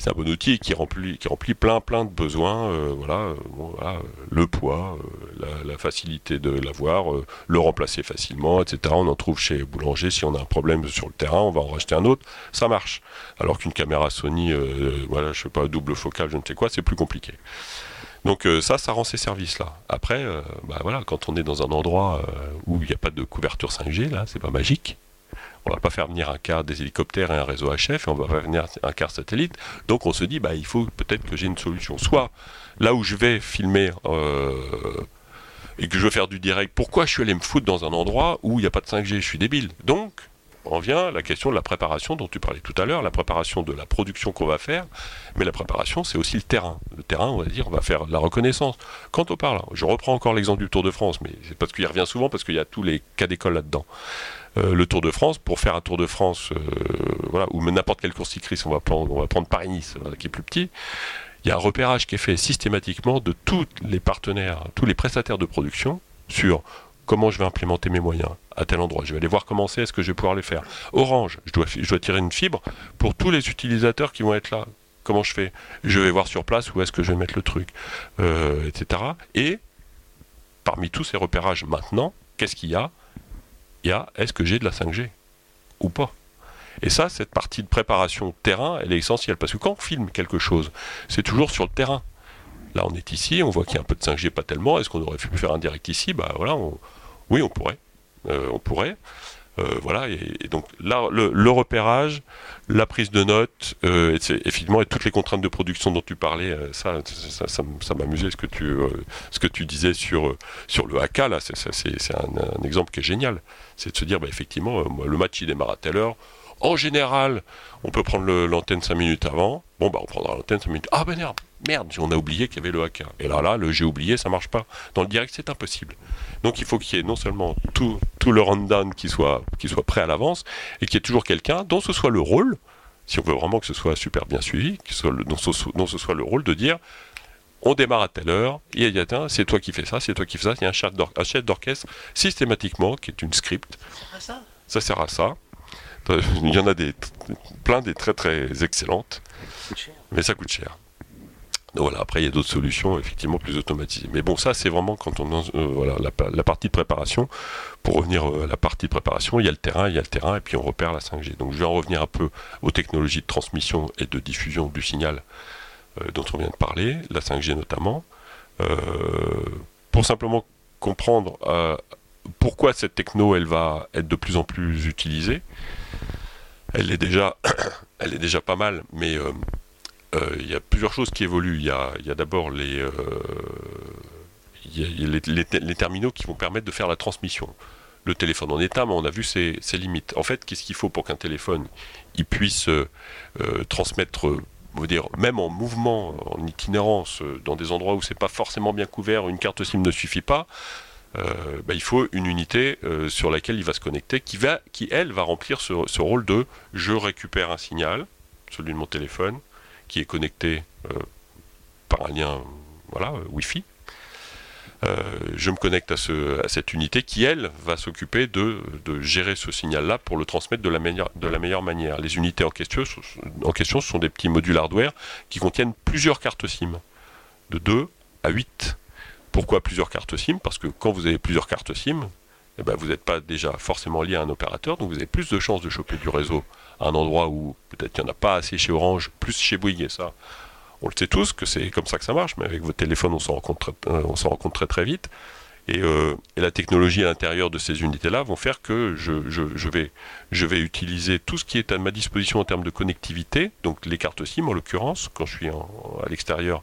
c'est un bon outil qui remplit, plein plein de besoins. Euh, voilà, euh, voilà, le poids, euh, la, facilité de l'avoir, le remplacer facilement, etc. On en trouve chez Boulanger. Si on a un problème sur le terrain, on va en racheter un autre. Ça marche. Alors qu'une caméra Sony, voilà, je sais pas, double focale, je ne sais quoi, c'est plus compliqué. Donc ça, ça rend ces services-là. Après, bah, voilà, quand on est dans un endroit où il n'y a pas de couverture 5G, là, c'est pas magique on va pas faire venir un quart des hélicoptères et un réseau HF, et on va faire venir un quart satellite. Donc on se dit, bah, il faut peut-être que j'ai une solution. Soit là où je vais filmer euh, et que je veux faire du direct, pourquoi je suis allé me foutre dans un endroit où il n'y a pas de 5G Je suis débile. Donc, on vient à la question de la préparation dont tu parlais tout à l'heure, la préparation de la production qu'on va faire, mais la préparation c'est aussi le terrain. Le terrain, on va dire, on va faire la reconnaissance. Quand on parle, je reprends encore l'exemple du Tour de France, mais c'est parce qu'il revient souvent, parce qu'il y a tous les cas d'école là-dedans. Euh, le Tour de France, pour faire un Tour de France, euh, voilà, ou n'importe quelle course cycliste, on va prendre, on va prendre Paris-Nice, qui est plus petit, il y a un repérage qui est fait systématiquement de tous les partenaires, tous les prestataires de production sur comment je vais implémenter mes moyens à tel endroit. Je vais aller voir comment c'est, est-ce que je vais pouvoir les faire. Orange, je dois, tirer une fibre pour tous les utilisateurs qui vont être là. Comment je fais? Je vais voir sur place où est-ce que je vais mettre le truc, euh, etc. Et parmi tous ces repérages maintenant, qu'est-ce qu'il y a? Il y a est-ce que j'ai de la 5G ou pas? Et ça, cette partie de préparation terrain, elle est essentielle parce que quand on filme quelque chose, c'est toujours sur le terrain. Là, on est ici, on voit qu'il y a un peu de 5G, pas tellement. Est-ce qu'on aurait pu faire un direct ici? Bah voilà, oui, on pourrait. Euh, on pourrait. Euh, voilà, et, donc là, le, repérage, la prise de notes, euh, et effectivement, et toutes les contraintes de production dont tu parlais, euh, ça, ça, m'amusait ce que tu, ce que tu disais sur sur le AK là, c'est un, exemple qui est génial, c'est de se dire, bah, effectivement, le match il démarre à telle heure. En général, on peut prendre l'antenne 5 minutes avant. Bon, bah, on prendra l'antenne 5 minutes. Ah, ben merde, merde, on a oublié qu'il y avait le AK. Et là, là, le j'ai oublié, ça marche pas. Dans le direct, c'est impossible. Donc il faut qu'il y ait non seulement tout, tout le rundown qui soit, qui soit prêt à l'avance, et qu'il y ait toujours quelqu'un dont ce soit le rôle, si on veut vraiment que ce soit super bien suivi, que soit dont, ce, ce soit le rôle de dire on démarre à telle heure, il y a, c'est toi qui fais ça, c'est toi qui fais ça, il y a un chef d'orchestre systématiquement qui est une script. Ça, ça? Sert à ça. Il y en a des, plein des très très excellentes, mais ça coûte cher. Voilà, après il y a d'autres solutions effectivement plus automatisées. Mais bon, ça c'est vraiment quand on euh, voilà la, partie de préparation. Pour revenir euh, à la partie de préparation, il y a le terrain, il y a le terrain et puis on repère la 5G. Donc je vais en revenir un peu aux technologies de transmission et de diffusion du signal euh, dont on vient de parler, la 5G notamment, pour simplement comprendre pourquoi cette techno elle va être de plus en plus utilisée. Elle est déjà, elle est déjà pas mal, mais il y a plusieurs choses qui évoluent. Il y a, d'abord les, les, terminaux qui vont permettre de faire la transmission. Le téléphone en état, mais on a vu ses, limites. En fait, qu'est-ce qu'il faut pour qu'un téléphone il puisse euh, euh, transmettre dire, même en mouvement, en itinérance, dans des endroits où c'est pas forcément bien couvert, une carte SIM ne suffit pas. Bah, il faut une unité sur laquelle il va se connecter, qui va, qui elle va remplir ce, ce, rôle de je récupère un signal, celui de mon téléphone, qui est connecté euh, par un lien voilà, Wi-Fi. euh, je me connecte à, ce, à, cette unité qui, elle, va s'occuper de, gérer ce signal-là pour le transmettre de la, meilleure, manière. Les unités en question, en sont des petits modules hardware qui contiennent plusieurs cartes SIM, de 2 à 8. Pourquoi plusieurs cartes SIM? Parce que quand vous avez plusieurs cartes SIM, eh ben, vous n'êtes pas déjà forcément lié à un opérateur, donc vous avez plus de chances de choper du réseau un endroit où peut-être il n'y en a pas assez chez Orange, plus chez Bouygues, ça, on le sait tous que c'est comme ça que ça marche, mais avec votre téléphone, on s'en rencontre, euh, s'en rencontre très très vite. Et, euh, et, la technologie à l'intérieur de ces unités-là vont faire que je, vais, utiliser tout ce qui est à ma disposition en termes de connectivité, donc les cartes SIM en l'occurrence, quand je suis à l'extérieur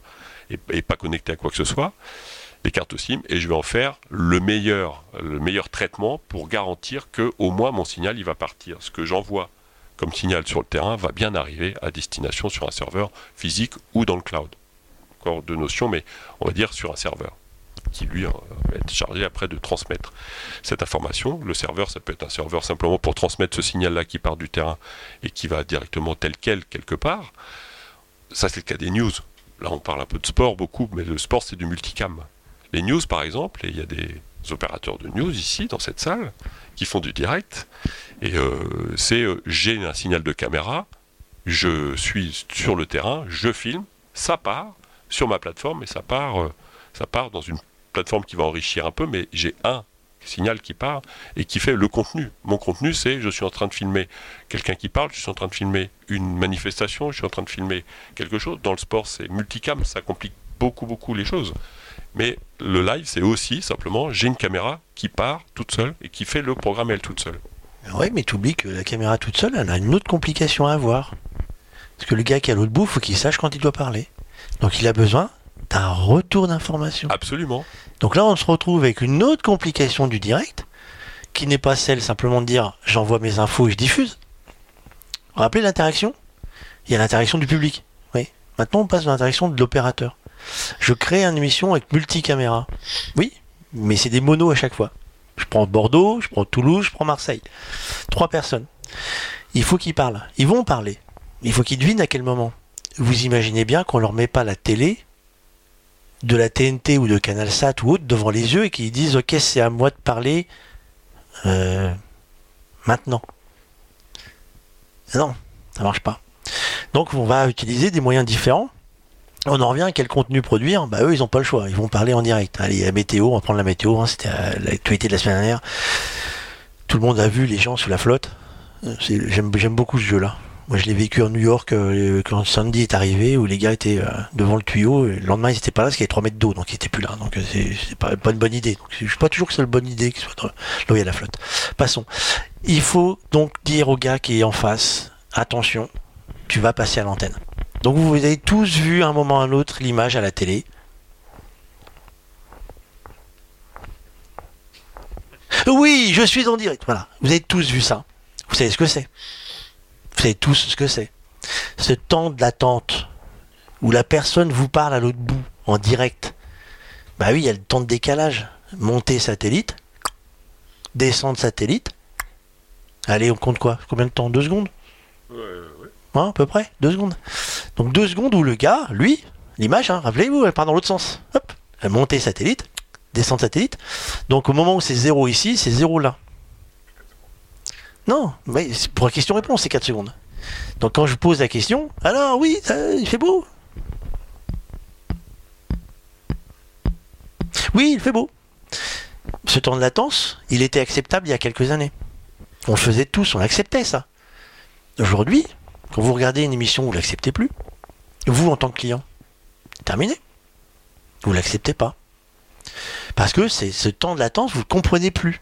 et, et, pas connecté à quoi que ce soit, les cartes SIM, et je vais en faire le meilleur, le meilleur traitement pour garantir que au moins mon signal il va partir. Ce que j'envoie comme signal sur le terrain va bien arriver à destination sur un serveur physique ou dans le cloud. Encore deux notions, mais on va dire sur un serveur qui lui va être chargé après de transmettre cette information. Le serveur, ça peut être un serveur simplement pour transmettre ce signal-là qui part du terrain et qui va directement tel quel quelque part. Ça, c'est le cas des news. Là, on parle un peu de sport beaucoup, mais le sport, c'est du multicam. Les news, par exemple, et il y a des opérateurs de news ici, dans cette salle, qui font du direct. Et euh, c'est euh, j'ai un signal de caméra, je suis sur le terrain, je filme, ça part sur ma plateforme et ça part, euh, ça part dans une plateforme qui va enrichir un peu, mais j'ai un signal qui part et qui fait le contenu. Mon contenu, c'est je suis en train de filmer quelqu'un qui parle, je suis en train de filmer une manifestation, je suis en train de filmer quelque chose. Dans le sport, c'est multicam, ça complique beaucoup, beaucoup les choses. Mais le live, c'est aussi simplement j'ai une caméra qui part toute seule et qui fait le programme elle toute seule. Oui, mais tu oublies que la caméra toute seule, elle a une autre complication à avoir. Parce que le gars qui est à l'autre bout, faut qu'il sache quand il doit parler. Donc il a besoin d'un retour d'information. Absolument. Donc là, on se retrouve avec une autre complication du direct, qui n'est pas celle simplement de dire j'envoie mes infos et je diffuse. Vous rappelez l'interaction? Il y a l'interaction du public. Oui. Maintenant, on passe à l'interaction de l'opérateur. Je crée une émission avec multicaméra. Oui, mais c'est des monos à chaque fois. Je prends Bordeaux, je prends Toulouse, je prends Marseille. Trois personnes. Il faut qu'ils parlent. Ils vont parler. Il faut qu'ils devinent à quel moment. Vous imaginez bien qu'on leur met pas la télé de la TNT ou de Canal Sat ou autre devant les yeux et qu'ils disent ok c'est à moi de parler euh, maintenant. Non, ça marche pas. Donc on va utiliser des moyens différents on en revient à quel contenu produire Bah eux ils n'ont pas le choix, ils vont parler en direct. Allez, la météo, on va prendre la météo, hein, c'était l'actualité de la semaine dernière. Tout le monde a vu les gens sous la flotte. J'aime beaucoup ce jeu-là. Moi je l'ai vécu en New York euh, quand Sandy est arrivé, où les gars étaient euh, devant le tuyau, et le lendemain ils n'étaient pas là parce qu'il y avait 3 mètres d'eau, donc ils n'étaient plus là. Donc euh, c'est pas, pas, une bonne idée. Je suis pas toujours que c'est une bonne idée qu'il soit il y a la flotte. Passons. Il faut donc dire au gars qui est en face, attention, tu vas passer à l'antenne. Donc vous avez tous vu à un moment ou à un autre l'image à la télé. Oui, je suis en direct. Voilà. Vous avez tous vu ça. Vous savez ce que c'est. Vous savez tous ce que c'est. Ce temps d'attente où la personne vous parle à l'autre bout en direct. Bah oui, il y a le temps de décalage. Monter satellite, descendre satellite. Allez, on compte quoi? Combien de temps? Deux secondes? Hein, à peu près, deux secondes. Donc deux secondes où le gars, lui, l'image, hein, rappelez-vous, elle part dans l'autre sens. Hop, elle montée satellite, descente satellite. Donc au moment où c'est zéro ici, c'est zéro là. Non, mais pour la question-réponse, c'est 4 secondes. Donc quand je pose la question, alors oui, il fait beau. Oui, il fait beau. Ce temps de latence, il était acceptable il y a quelques années. On le faisait tous, on acceptait ça. Aujourd'hui, quand vous regardez une émission, vous l'acceptez plus. Vous, en tant que client, terminé. Vous l'acceptez pas. Parce que c'est ce temps de latence, vous ne comprenez plus.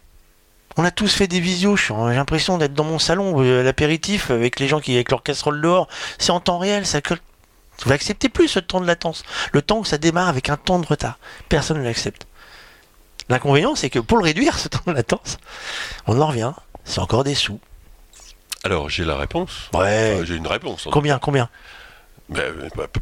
On a tous fait des visios, j'ai l'impression d'être dans mon salon, à l'apéritif, avec les gens qui avec leur casserole dehors. C'est en temps réel, ça Vous l'acceptez plus ce temps de latence. Le temps où ça démarre avec un temps de retard. Personne ne l'accepte. L'inconvénient, c'est que pour le réduire, ce temps de latence, on en revient. C'est encore des sous. Alors, j'ai la réponse. Ouais. Enfin, j'ai une réponse. Combien Combien? Ben,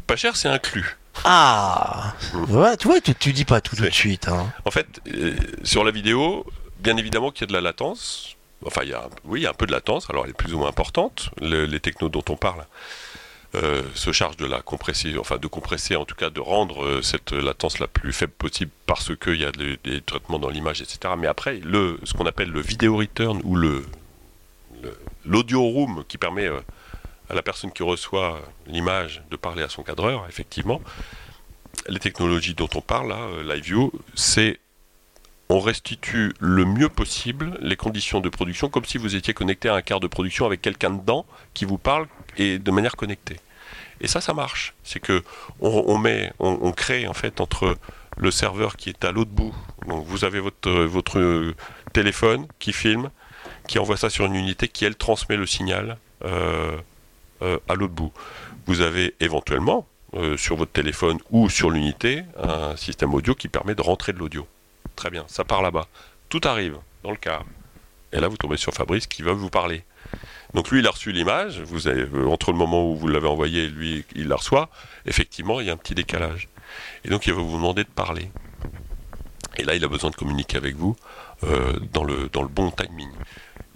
Pas cher, c'est inclus. Ah ouais, Tu vois, tu, tu dis pas tout de suite. Hein. En fait, euh, sur la vidéo, bien évidemment qu'il y a de la latence. Enfin, il y a, oui, il y a un peu de latence. Alors, elle est plus ou moins importante. Le, les technos dont on parle se charge de la compresser, enfin de compresser, en tout cas de rendre cette latence la plus faible possible parce qu'il y a des, traitements dans l'image, etc. Mais après, le, ce qu'on appelle le video return ou le l'audio room qui permet à la personne qui reçoit l'image de parler à son cadreur, effectivement, les technologies dont on parle là, LiveView, c'est on restitue le mieux possible les conditions de production comme si vous étiez connecté à un quart de production avec quelqu'un dedans qui vous parle et de manière connectée. Et ça, ça marche. C'est que on, met, on, crée en fait entre le serveur qui est à l'autre bout. Donc vous avez votre, votre téléphone qui filme, qui envoie ça sur une unité qui elle transmet le signal euh, euh, à l'autre bout. Vous avez éventuellement euh, sur votre téléphone ou sur l'unité un système audio qui permet de rentrer de l'audio. Très bien, ça part là-bas. Tout arrive dans le cas. Et là, vous tombez sur Fabrice qui va vous parler. Donc lui, il a reçu l'image. Entre le moment où vous l'avez envoyé et lui, il la reçoit. Effectivement, il y a un petit décalage. Et donc, il va vous demander de parler. Et là, il a besoin de communiquer avec vous dans le bon timing.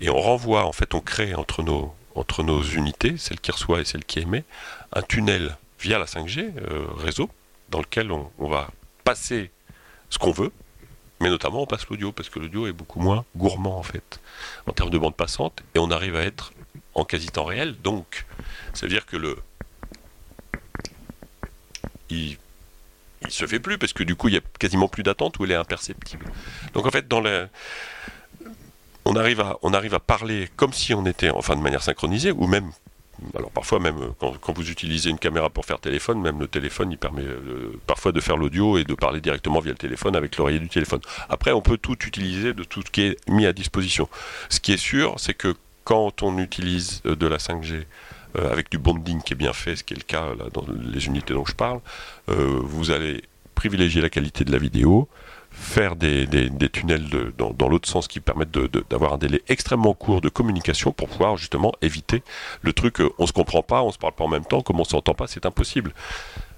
Et on renvoie, en fait, on crée entre nos, unités, celle qui reçoit et celle qui émet, un tunnel via la 5G euh, réseau, dans lequel on, va passer ce qu'on veut, mais notamment on passe l'audio, parce que l'audio est beaucoup moins gourmand en fait, en termes de bande passante, et on arrive à être en quasi temps réel, donc ça veut dire que le... Il, se fait plus, parce que du coup il y a quasiment plus d'attente où elle est imperceptible. Donc en fait dans le... On arrive, à, parler comme si on était, enfin de manière synchronisée, ou même alors parfois même quand, vous utilisez une caméra pour faire téléphone, même le téléphone il permet euh, parfois de faire l'audio et de parler directement via le téléphone avec l'oreiller du téléphone. Après on peut tout utiliser de tout ce qui est mis à disposition. Ce qui est sûr c'est que quand on utilise euh, de la 5G euh, avec du bonding qui est bien fait, ce qui est le cas dans les unités dont je parle, vous allez privilégier la qualité de la vidéo, faire des, tunnels dans, l'autre sens qui permettent d'avoir un délai extrêmement court de communication pour pouvoir justement éviter le truc euh, on se comprend pas, on se parle pas en même temps, comme on s'entend pas, c'est impossible.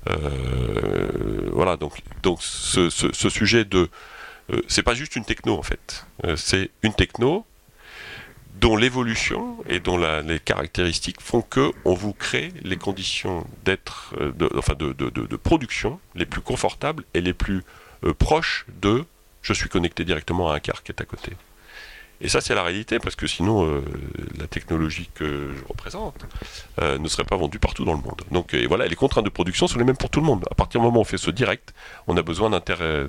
Euh, voilà, donc, donc ce, sujet de. Euh, c'est pas juste une techno en fait, c'est une techno dont l'évolution et dont les caractéristiques font que on vous crée les conditions d'être, enfin de, de, production les plus confortables et les plus euh, proche de je suis connecté directement à un car qui est à côté. Et ça, c'est la réalité, parce que sinon, euh, la technologie que je représente euh, ne serait pas vendue partout dans le monde. Donc et voilà, les contraintes de production sont les mêmes pour tout le monde. À partir du moment où on fait ce direct, on a besoin d'intérêt.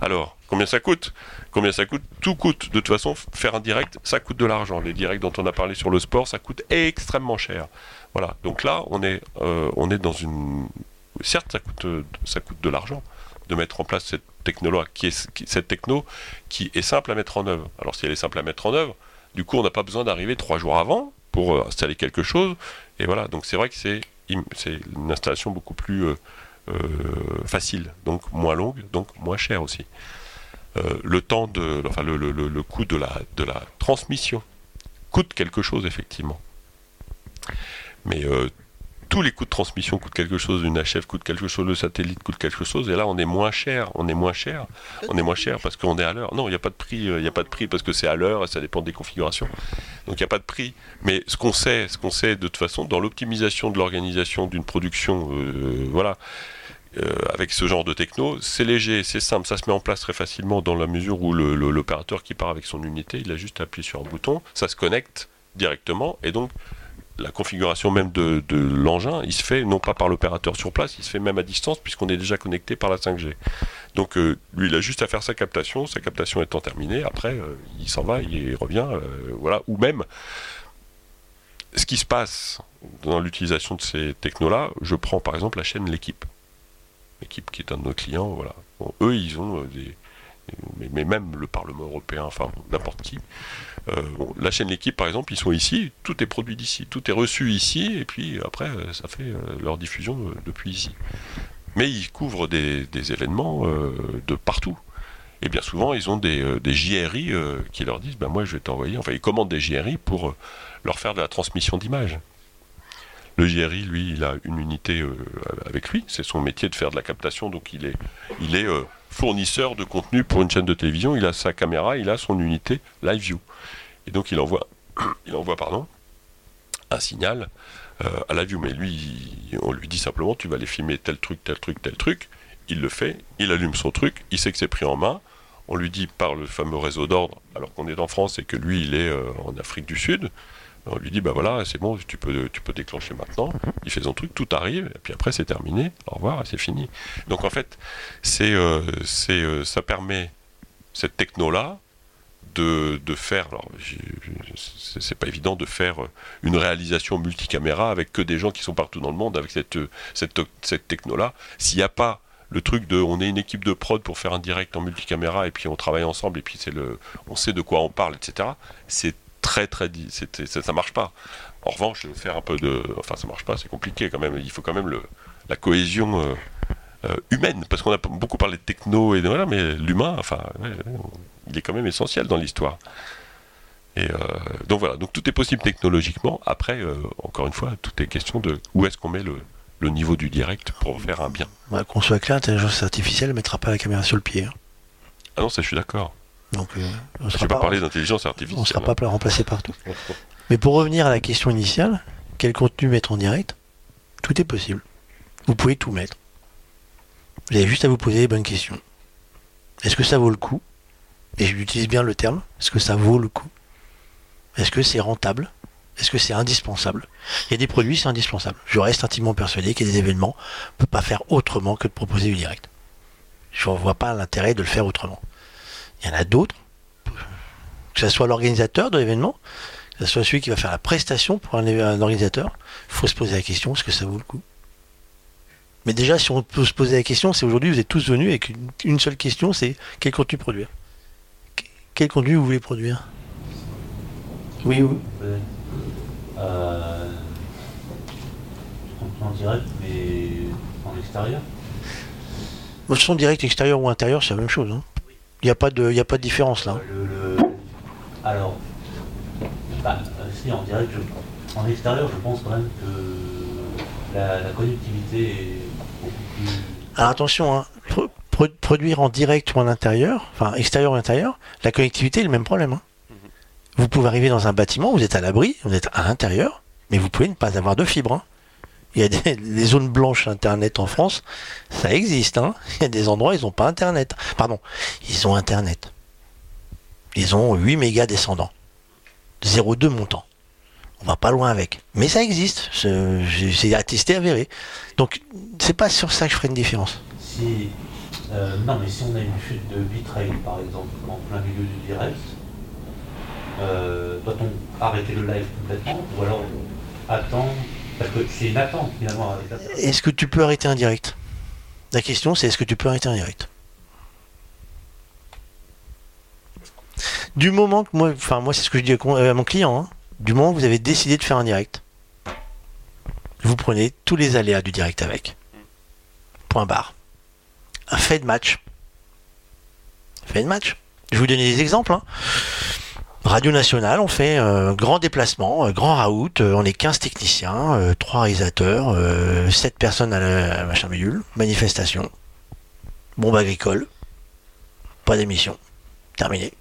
Alors, combien ça coûte? Combien ça coûte? Tout coûte. De toute façon, faire un direct, ça coûte de l'argent. Les directs dont on a parlé sur le sport, ça coûte extrêmement cher. Voilà. Donc là, on est, on est dans une. Certes, ça coûte, ça coûte de l'argent de mettre en place cette techno qui est cette techno qui est simple à mettre en œuvre. Alors si elle est simple à mettre en œuvre, du coup on n'a pas besoin d'arriver trois jours avant pour euh, installer quelque chose. Et voilà, donc c'est vrai que c'est une installation beaucoup plus euh, euh, facile, donc moins longue, donc moins chère aussi. le temps de, enfin le, le, coût de la, de la transmission coûte quelque chose effectivement. Mais tous les coûts de transmission coûtent quelque chose, une HF coûte quelque chose, le satellite coûte quelque chose, et là on est moins cher, on est moins cher, on est moins cher parce qu'on est à l'heure. Non, il n'y a pas de prix, euh, il n'y a pas de prix parce que c'est à l'heure et ça dépend des configurations. Donc il n'y a pas de prix. Mais ce qu'on sait, ce qu'on sait de toute façon, dans l'optimisation de l'organisation d'une production, euh, voilà. Euh, avec ce genre de techno, c'est léger, c'est simple, ça se met en place très facilement dans la mesure où l'opérateur qui part avec son unité, il a juste à appuyer sur un bouton, ça se connecte directement et donc la configuration même de, l'engin, il se fait non pas par l'opérateur sur place, il se fait même à distance puisqu'on est déjà connecté par la 5G. Donc euh, lui, il a juste à faire sa captation, sa captation étant terminée, après euh, il s'en va, il revient, euh, voilà. Ou même, ce qui se passe dans l'utilisation de ces technos-là, je prends par exemple la chaîne L'équipe. L'équipe qui est un de nos clients, voilà. eux, ils ont des, mais, même le Parlement européen, enfin n'importe qui. Euh, la chaîne L'équipe, par exemple, ils sont ici, tout est produit d'ici, tout est reçu ici, et puis après, euh, ça fait euh, leur diffusion depuis ici. Mais ils couvrent des, événements de partout. Et bien souvent, ils ont des, JRI qui leur disent ben Moi, je vais t'envoyer. Enfin, ils commandent des JRI pour leur faire de la transmission d'images. Le JRI, lui, il a une unité avec lui. C'est son métier de faire de la captation, donc il est, il est fournisseur de contenu pour une chaîne de télévision, il a sa caméra, il a son unité Live View. Et donc il envoie, il envoie un signal euh, à la vue. Mais lui, on lui dit simplement tu vas aller filmer tel truc, tel truc, tel truc. Il le fait, il allume son truc, il sait que c'est pris en main. On lui dit par le fameux réseau d'ordre, alors qu'on est en France et que lui, il est euh, en Afrique du Sud. On lui dit bah voilà, c'est bon, tu peux, tu peux déclencher maintenant. Il fait son truc, tout arrive, et puis après c'est terminé. Au revoir, c'est fini. Donc en fait, c'est, euh, c'est, euh, ça permet cette techno-là de, de faire. Alors, c'est pas évident de faire une réalisation multicaméra avec que des gens qui sont partout dans le monde avec cette, cette, cette techno-là. S'il n'y a pas le truc de on est une équipe de prod pour faire un direct en multicaméra et puis on travaille ensemble et puis c'est le on sait de quoi on parle etc c'est très très c'est- ça, ça marche pas. En revanche faire un peu de enfin ça marche pas c'est compliqué quand même. Il faut quand même le, la cohésion euh, euh, humaine parce qu'on a beaucoup parlé de techno et de, voilà mais l'humain enfin ouais, il est quand même essentiel dans l'histoire. Et euh, donc voilà donc tout est possible technologiquement. Après encore une fois tout est question de où est-ce qu'on met le, le niveau du direct pour faire un bien. Ouais, Qu'on soit clair, l'intelligence artificielle ne mettra pas la caméra sur le pied. hein. ah non ça je suis d'accord Donc, euh, on je sera vais pas parler d'intelligence on artificielle sera hein. pas remplacé partout. Mais pour revenir à la question initiale, quel contenu mettre en direct? Tout est possible. Vous pouvez tout mettre. Vous avez juste à vous poser les bonnes questions. Est-ce que ça vaut le coup? Et j'utilise bien le terme. Est-ce que ça vaut le coup? Est-ce que c'est rentable? Est-ce que c'est indispensable? Il y a des produits, c'est indispensable. Je reste intimement persuadé qu'il y a des événements, on ne peut pas faire autrement que de proposer du direct. Je ne vois pas l'intérêt de le faire autrement. Il y en a d'autres, que ce soit l'organisateur de l'événement, que ce soit celui qui va faire la prestation pour un, un organisateur, il faut se poser la question, est-ce que ça vaut le coup? Mais déjà, si on peut se poser la question, c'est aujourd'hui, vous êtes tous venus avec une, une seule question, c'est quel contenu produire? Qu- Quel contenu vous voulez produire? Oui, oui. Euh, en direct, mais en extérieur. Votre son direct extérieur ou intérieur, c'est la même chose. hein. Il n'y a, pas de- y a pas de différence là. Le, le- Alors, bah, euh, si en direct, je- en extérieur, je pense quand même que la, la connectivité est beaucoup plus. Alors attention, hein, pro- pro- produire en direct ou en intérieur, enfin extérieur ou intérieur, la connectivité est le même problème. hein. Vous pouvez arriver dans un bâtiment, vous êtes à l'abri, vous êtes à l'intérieur, mais vous pouvez ne pas avoir de fibre. hein. Il y a des, zones blanches Internet en France, ça existe. hein. Il y a des endroits, ils n'ont pas Internet. Pardon, ils ont Internet. Ils ont 8 mégas descendants. 0,2 montant. On va pas loin avec. Mais ça existe. C'est attesté, avéré. Donc, c'est pas sur ça que je ferai une différence. Si, euh, non, mais si on a une chute de bitrate, par exemple, en plein milieu du direct, euh, doit-on arrêter le live complètement ou alors attendre C'est une attente finalement. Est-ce que tu peux arrêter un direct? La question, c'est est-ce que tu peux arrêter un direct? Du moment que moi, enfin moi c'est ce que je dis à à mon client, hein. du moment que vous avez décidé de faire un direct, vous prenez tous les aléas du direct avec. Point barre. Un fait de match. Fait de match. Je vais vous donner des exemples. hein. Radio Nationale, on fait euh, grand déplacement, euh, grand raout, euh, on est 15 techniciens, euh, 3 réalisateurs, euh, 7 personnes à la, à la machin bidule, manifestation, bombe agricole, pas d'émission, terminé.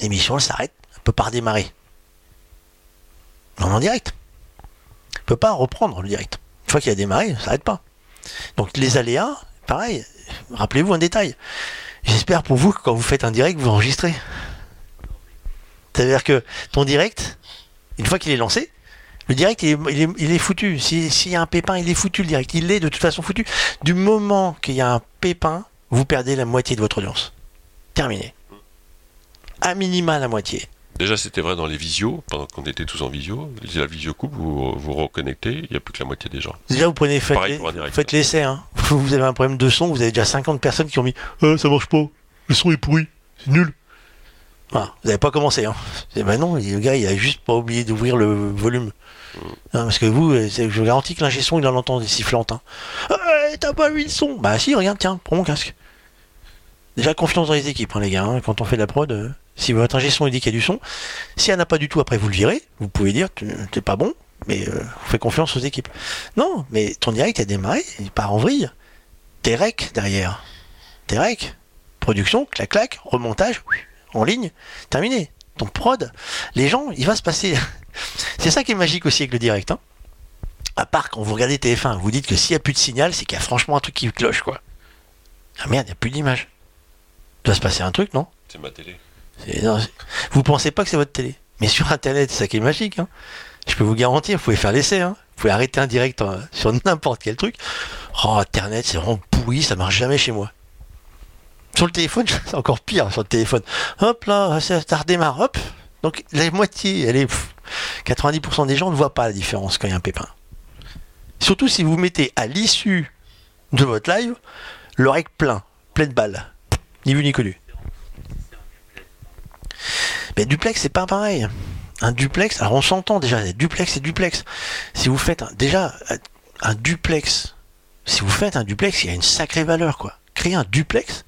L'émission elle s'arrête, elle peut pas redémarrer. Non, en direct. Elle peut pas reprendre le direct. Une fois qu'il a démarré, ça s'arrête pas. Donc les aléas, pareil, rappelez-vous un détail. J'espère pour vous que quand vous faites un direct, vous enregistrez. C'est-à-dire que ton direct, une fois qu'il est lancé, le direct, il est, il est- il est foutu. Si- S'il y a un pépin, il est foutu le direct. Il est de toute façon foutu. Du moment qu'il y a un pépin, vous perdez la moitié de votre audience. Terminé. À minima la moitié. Déjà, c'était vrai dans les visios, pendant qu'on était tous en visio. La visio coupe, vous vous reconnectez, il n'y a plus que la moitié des gens. Déjà, vous prenez, faites, Pareil les- faites l'essai. Hein. Vous avez un problème de son, vous avez déjà 50 personnes qui ont mis Euh, ça marche pas, le son est pourri, c'est nul. Voilà, vous n'avez pas commencé. Hein. Ben non, le gars, il a juste pas oublié d'ouvrir le volume. Hein, parce que vous, euh, je vous garantis que l'ingé son, il en entend des sifflantes. Hein. Ah, ouais, t'as pas vu le son? Bah si, regarde, tiens, prends mon casque. Déjà, confiance dans les équipes, hein, les gars. hein. Quand on fait de la prod, euh, si votre ingé son il dit qu'il y a du son, si elle n'a pas du tout, après vous le virez. Vous pouvez dire, t'es pas bon, mais euh, on fait confiance aux équipes. Non, mais ton direct a démarré, il part en vrille. T'es rec derrière. T'es rec. Production, clac clac, remontage, en ligne, terminé. ton prod, les gens, il va se passer. c'est ça qui est magique aussi avec le direct. Hein. À part quand vous regardez TF1, vous dites que s'il n'y a plus de signal, c'est qu'il y a franchement un truc qui cloche, quoi. Ah merde, il n'y a plus d'image. Il doit se passer un truc, non? C'est ma télé. Non, Vous pensez pas que c'est votre télé. Mais sur Internet, c'est ça qui est magique. hein. Je peux vous garantir, vous pouvez faire l'essai. hein. Vous pouvez arrêter un direct sur n'importe quel truc. Oh, Internet, c'est vraiment pourri, ça marche jamais chez moi. Sur le téléphone, c'est encore pire sur le téléphone. Hop là, ça, ça redémarre, hop. Donc la moitié, elle est... pff, 90% des gens ne voient pas la différence quand il y a un pépin. Surtout si vous mettez à l'issue de votre live le rec plein, plein de balles. Ni vu ni connu. Mais duplex, c'est pas pareil. Un duplex, alors on s'entend déjà, duplex et duplex. Si vous faites un- déjà un duplex, si vous faites un duplex, il y a une sacrée valeur quoi. Créer un duplex,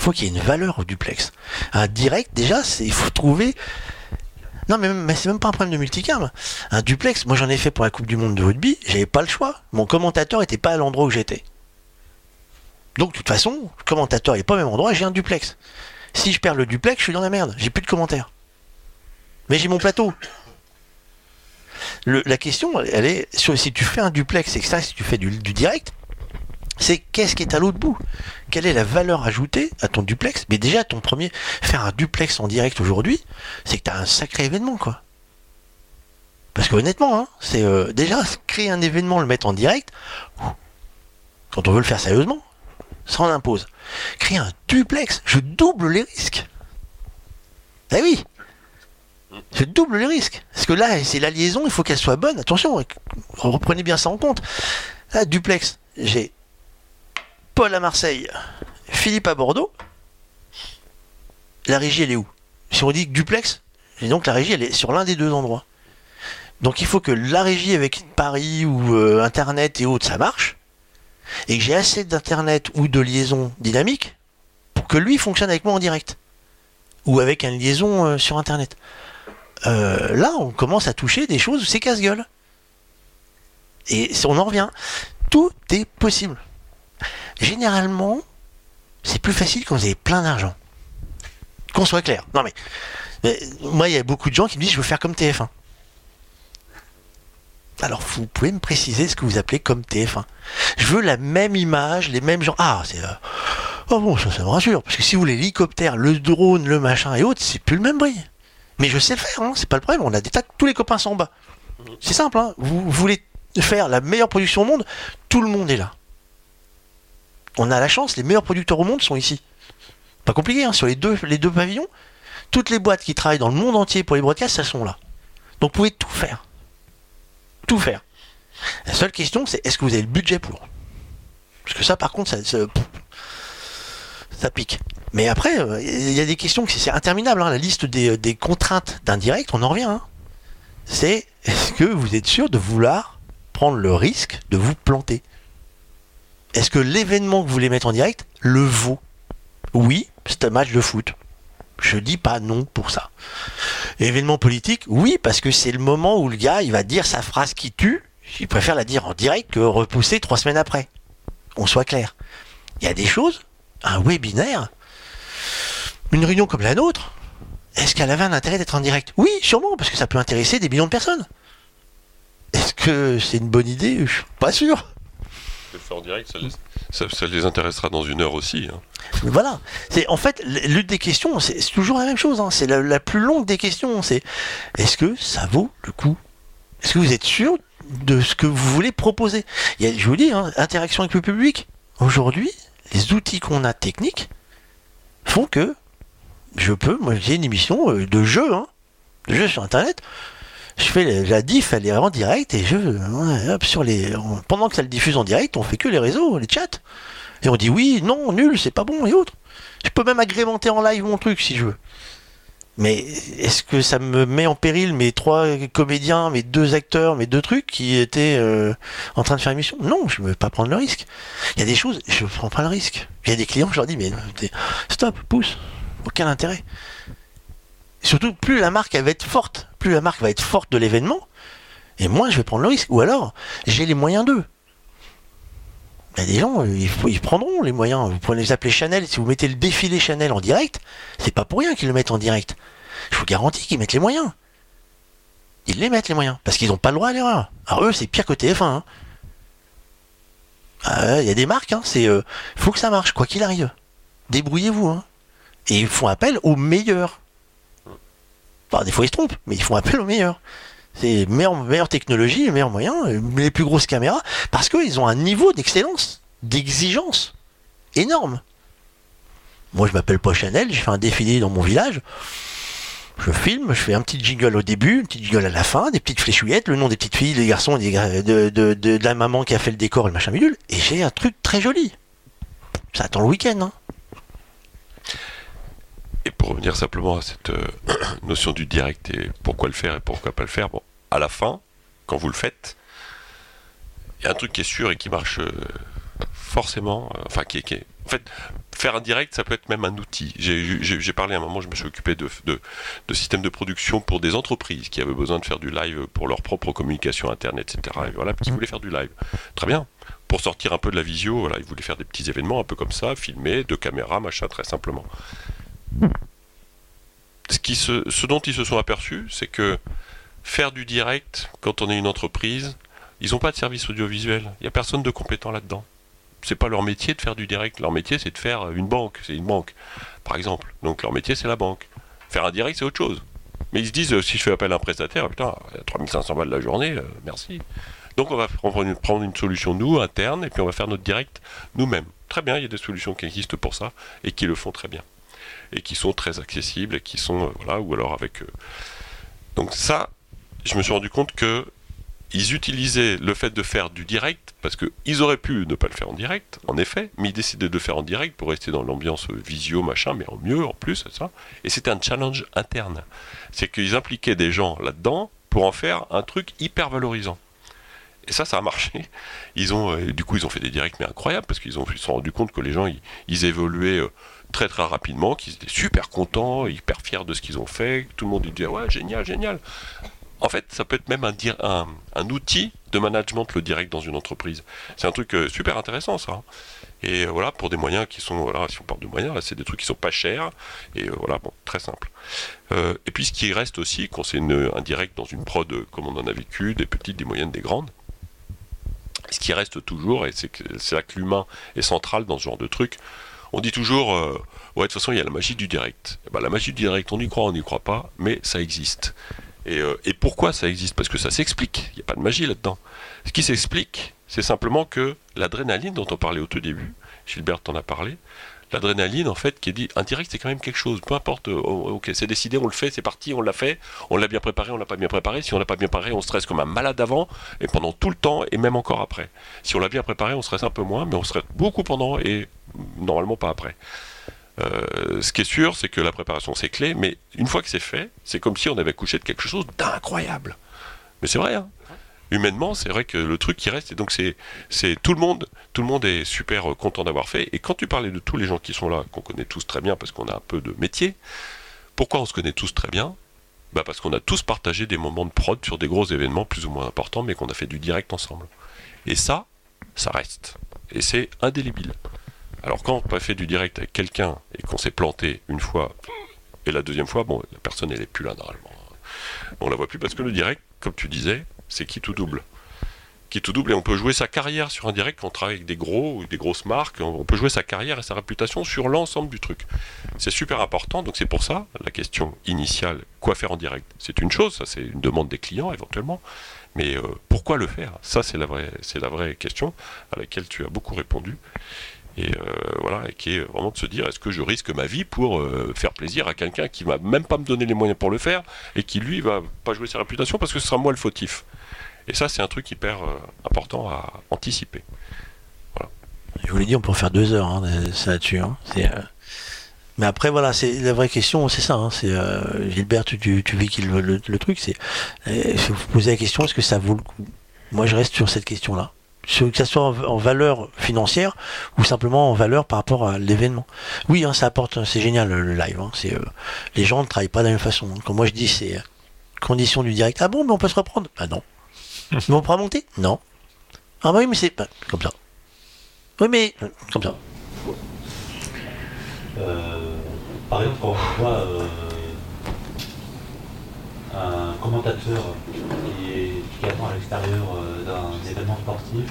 il faut qu'il y ait une valeur au duplex. Un direct, déjà, il faut trouver. Non mais, c'est même pas un problème de multicam. Un duplex, moi j'en ai fait pour la Coupe du Monde de rugby, j'avais pas le choix. Mon commentateur était pas à l'endroit où j'étais. Donc de toute façon, le commentateur est pas au même endroit, j'ai un duplex. Si je perds le duplex, je suis dans la merde, j'ai plus de commentaires. Mais j'ai mon plateau. La question, elle est sur si tu fais un duplex et que ça, si tu fais du direct, c'est qu'est-ce qui est à l'autre bout? Quelle est la valeur ajoutée à ton duplex? Mais déjà, ton premier, faire un duplex en direct aujourd'hui, c'est que tu as un sacré événement, quoi. Parce que honnêtement, hein, c'est euh, déjà créer un événement, le mettre en direct, quand on veut le faire sérieusement, ça en impose. Créer un duplex, je double les risques. Eh oui je double les risques. Parce que là, c'est la liaison, il faut qu'elle soit bonne. Attention, reprenez bien ça en compte. Duplex, j'ai À Marseille, Philippe à Bordeaux. La régie, elle est où? Si on dit duplex, et donc la régie, elle est sur l'un des deux endroits. Donc il faut que la régie avec Paris ou euh, Internet et autres, ça marche. Et que j'ai assez d'Internet ou de liaison dynamique pour que lui fonctionne avec moi en direct. Ou avec une liaison euh, sur Internet. Euh, là, on commence à toucher des choses où c'est casse-gueule. Et on en revient. Tout est possible. Généralement, c'est plus facile quand vous avez plein d'argent. Qu'on soit clair. Non mais, moi, il y a beaucoup de gens qui me disent je veux faire comme TF1. Alors, vous pouvez me préciser ce que vous appelez comme TF1. Je veux la même image, les mêmes gens. Ah, c'est. euh, Oh bon, ça, ça me rassure. Parce que si vous voulez l'hélicoptère, le drone, le machin et autres, c'est plus le même bruit. Mais je sais le faire, hein, c'est pas le problème. On a des tas, tous les copains sont en bas. C'est simple, hein. vous voulez faire la meilleure production au monde, tout le monde est là. On a la chance, les meilleurs producteurs au monde sont ici. Pas compliqué, hein, sur les deux, pavillons, toutes les boîtes qui travaillent dans le monde entier pour les broadcasts, elles sont là. Donc vous pouvez tout faire. Tout faire. La seule question, c'est est-ce que vous avez le budget pour? Parce que ça, par contre, ça, pique. Mais après, euh, il y a des questions qui c'est interminable. hein, la liste des, des contraintes d'un direct, on en revient. hein. C'est est-ce que vous êtes sûr de vouloir prendre le risque de vous planter? Est-ce que l'événement que vous voulez mettre en direct le vaut? Oui, c'est un match de foot. Je dis pas non pour ça. Événement politique, oui, parce que c'est le moment où le gars il va dire sa phrase qui tue. Il préfère la dire en direct que repousser trois semaines après. On soit clair. Il y a des choses, un webinaire, une réunion comme la nôtre, est-ce qu'elle avait un intérêt d'être en direct? Oui, sûrement, parce que ça peut intéresser des millions de personnes. Est-ce que c'est une bonne idée? Je suis pas sûr. En direct, ça les, ça- les intéressera dans une heure aussi. hein. Voilà. C'est en fait l'une des questions, c'est toujours la même chose. hein. C'est la, plus longue des questions. C'est est-ce que ça vaut le coup? Est-ce que vous êtes sûr de ce que vous voulez proposer? Il Je vous dis, hein, interaction avec le public. Aujourd'hui, les outils qu'on a techniques font que je peux. Moi, j'ai une émission euh, de jeu, hein, de jeu sur Internet. Je fais la, diff, elle est en direct et je, sur les, pendant que ça le diffuse en direct, on fait que les réseaux, les chats. Et on dit oui, non, nul, c'est pas bon et autres. Je peux même agrémenter en live mon truc si je veux. Mais est-ce que ça me met en péril mes trois comédiens, mes deux acteurs, mes deux trucs qui étaient euh, en train de faire émission Non, je ne veux pas prendre le risque. Il y a des choses, je ne prends pas le risque. Il y a des clients, je leur dis, mais stop, pousse, aucun intérêt. Surtout, plus la marque elle va être forte, plus la marque va être forte de l'événement, et moins je vais prendre le risque. Ou alors, j'ai les moyens d'eux. Il y a des gens, ils, faut- ils prendront les moyens. Vous prenez les appelez Chanel, si vous mettez le défilé Chanel en direct, c'est pas pour rien qu'ils le mettent en direct. je vous garantis qu'ils mettent les moyens. Ils les mettent les moyens, parce qu'ils n'ont pas le droit à l'erreur. Alors eux, c'est pire que TF1. hein. Ah, Il y a des marques, hein, c'est euh, faut que ça marche, quoi qu'il arrive. Débrouillez-vous. hein. Et ils font appel aux meilleurs. Enfin, des fois ils se trompent, mais ils font appel aux meilleurs. C'est meilleure, meilleure technologie, les meilleurs moyens, les plus grosses caméras, parce qu'ils ont un niveau d'excellence, d'exigence énorme. Moi, je m'appelle pas Chanel, j'ai fait un défilé dans mon village. Je filme, je fais un petit jingle au début, un petit jingle à la fin, des petites fléchouillettes, le nom des petites filles, des garçons, de, la maman qui a fait le décor le machin bidule, et j'ai un truc très joli. Ça attend le week-end, hein. Et pour revenir simplement à cette euh, notion du direct et pourquoi le faire et pourquoi pas le faire, bon, à la fin, quand vous le faites, il y a un truc qui est sûr et qui marche euh, forcément, euh, enfin qui est, qui est- En fait, faire un direct, ça peut être même un outil. J'ai- parlé à un moment, je me suis occupé de, de, de systèmes de production pour des entreprises qui avaient besoin de faire du live pour leur propre communication interne, etc. Et voilà, qui voulaient faire du live. Très bien. Pour sortir un peu de la visio, voilà, ils voulaient faire des petits événements un peu comme ça, filmer, de caméra, machin, très simplement ce, dont ils se sont aperçus, c'est que faire du direct, quand on est une entreprise, ils n'ont pas de service audiovisuel. Il n'y a personne de compétent là-dedans. C'est pas leur métier de faire du direct. Leur métier, c'est de faire une banque. C'est une banque, par exemple. Donc leur métier, c'est la banque. Faire un direct, c'est autre chose. Mais ils se disent, si je fais appel à un prestataire, putain, il y a 3500 balles la journée, euh, merci. Donc on va prendre une solution, nous, interne, et puis on va faire notre direct nous-mêmes. Très bien, il y a des solutions qui existent pour ça, et qui le font très bien et qui sont très accessibles et qui sont euh, voilà ou alors avec euh, donc ça je me suis rendu compte que ils utilisaient le fait de faire du direct parce que ils auraient pu ne pas le faire en direct en effet mais ils décidaient de le faire en direct pour rester dans l'ambiance visio machin mais en mieux en plus ça. Et c'était un challenge interne. C'est qu'ils impliquaient des gens là-dedans pour en faire un truc hyper valorisant. Et ça, ça a marché. Ils ont, euh, du coup, ils ont fait des directs mais incroyables parce qu'ils se sont rendus compte que les gens, ils, évoluaient très très rapidement, qu'ils étaient super contents, hyper fiers de ce qu'ils ont fait. Tout le monde disait ouais, génial, génial. En fait, ça peut être même un, outil de management le direct dans une entreprise. C'est un truc euh, super intéressant ça. hein. Et euh, voilà, pour des moyens qui sont, voilà, si on parle de moyens, c'est des trucs qui sont pas chers et euh, voilà, bon, très simple. Et puis ce qui reste aussi, quand c'est un direct dans une prod comme on en a vécu, des petites, des moyennes, des grandes, ce qui reste toujours, et c'est là que l'humain est central dans ce genre de truc, on dit toujours, euh, ouais, de toute façon, il y a la magie du direct. Eh ben, la magie du direct, on y croit, on n'y croit pas, mais ça existe. Et, euh, et pourquoi ça existe? Parce que ça s'explique, il n'y a pas de magie là-dedans. Ce qui s'explique, c'est simplement que l'adrénaline dont on parlait au tout début, Gilbert t'en a parlé, l'adrénaline en fait qui est dit un direct c'est quand même quelque chose. Peu importe euh, oh, ok c'est décidé on le fait c'est parti on l'a fait on l'a bien préparé on l'a pas bien préparé. Si on l'a pas bien préparé on stresse comme un malade avant et pendant tout le temps et même encore après. Si on l'a bien préparé on stresse un peu moins mais on stresse beaucoup pendant et normalement pas après. Euh, ce qui est sûr c'est que la préparation c'est clé mais une fois que c'est fait c'est comme si on avait couché de quelque chose d'incroyable. Mais c'est vrai hein humainement, c'est vrai que le truc qui reste, et donc c'est, c'est tout le monde, tout le monde est super euh, content d'avoir fait. Et quand tu parlais de tous les gens qui sont là, qu'on connaît tous très bien parce qu'on a un peu de métier, pourquoi on se connaît tous très bien? Bah parce qu'on a tous partagé des moments de prod sur des gros événements plus ou moins importants, mais qu'on a fait du direct ensemble. Et ça, ça reste. Et c'est indélébile. Alors quand on a fait du direct avec quelqu'un et qu'on s'est planté une fois, et la deuxième fois, bon, la personne elle est plus là normalement. On la voit plus parce que le direct, comme tu disais, c'est qui tout double. Qui tout double et on peut jouer sa carrière sur un direct quand on travaille avec des gros ou des grosses marques. On peut jouer sa carrière et sa réputation sur l'ensemble du truc. C'est super important. Donc c'est pour ça la question initiale quoi faire en direct? C'est une chose, ça c'est une demande des clients éventuellement. Mais euh, pourquoi le faire? Ça c'est la vraie, c'est la vraie question à laquelle tu as beaucoup répondu. Et euh, voilà, qui est vraiment de se dire est-ce que je risque ma vie pour euh, faire plaisir à quelqu'un qui va même pas me donner les moyens pour le faire et qui lui va pas jouer sa réputation parce que ce sera moi le fautif. Et ça, c'est un truc hyper euh, important à anticiper. Je vous l'ai dit, on peut faire deux heures hein, là-dessus. hein. Mais après, voilà, c'est la vraie question, c'est ça. hein, Gilbert, tu, tu, tu véhicule le, le- truc. C'est euh, vous poser la question est-ce que ça vaut le coup? Moi, je reste sur cette question-là. Que ça soit en, en valeur financière ou simplement en valeur par rapport à l'événement. Oui, hein, ça apporte, c'est génial le, le live. hein, c'est, euh, les gens ne travaillent pas de la même façon. hein. Quand moi je dis c'est euh, condition du direct, ah bon, mais on peut se reprendre? Ah non. mais on pourra monter? Non. Ah bah oui, mais c'est bah, comme ça. Oui, mais euh, comme ça. Euh, par exemple, quand on voit euh, commentateur qui, est, qui attend à l'extérieur euh, d'un événement sportif,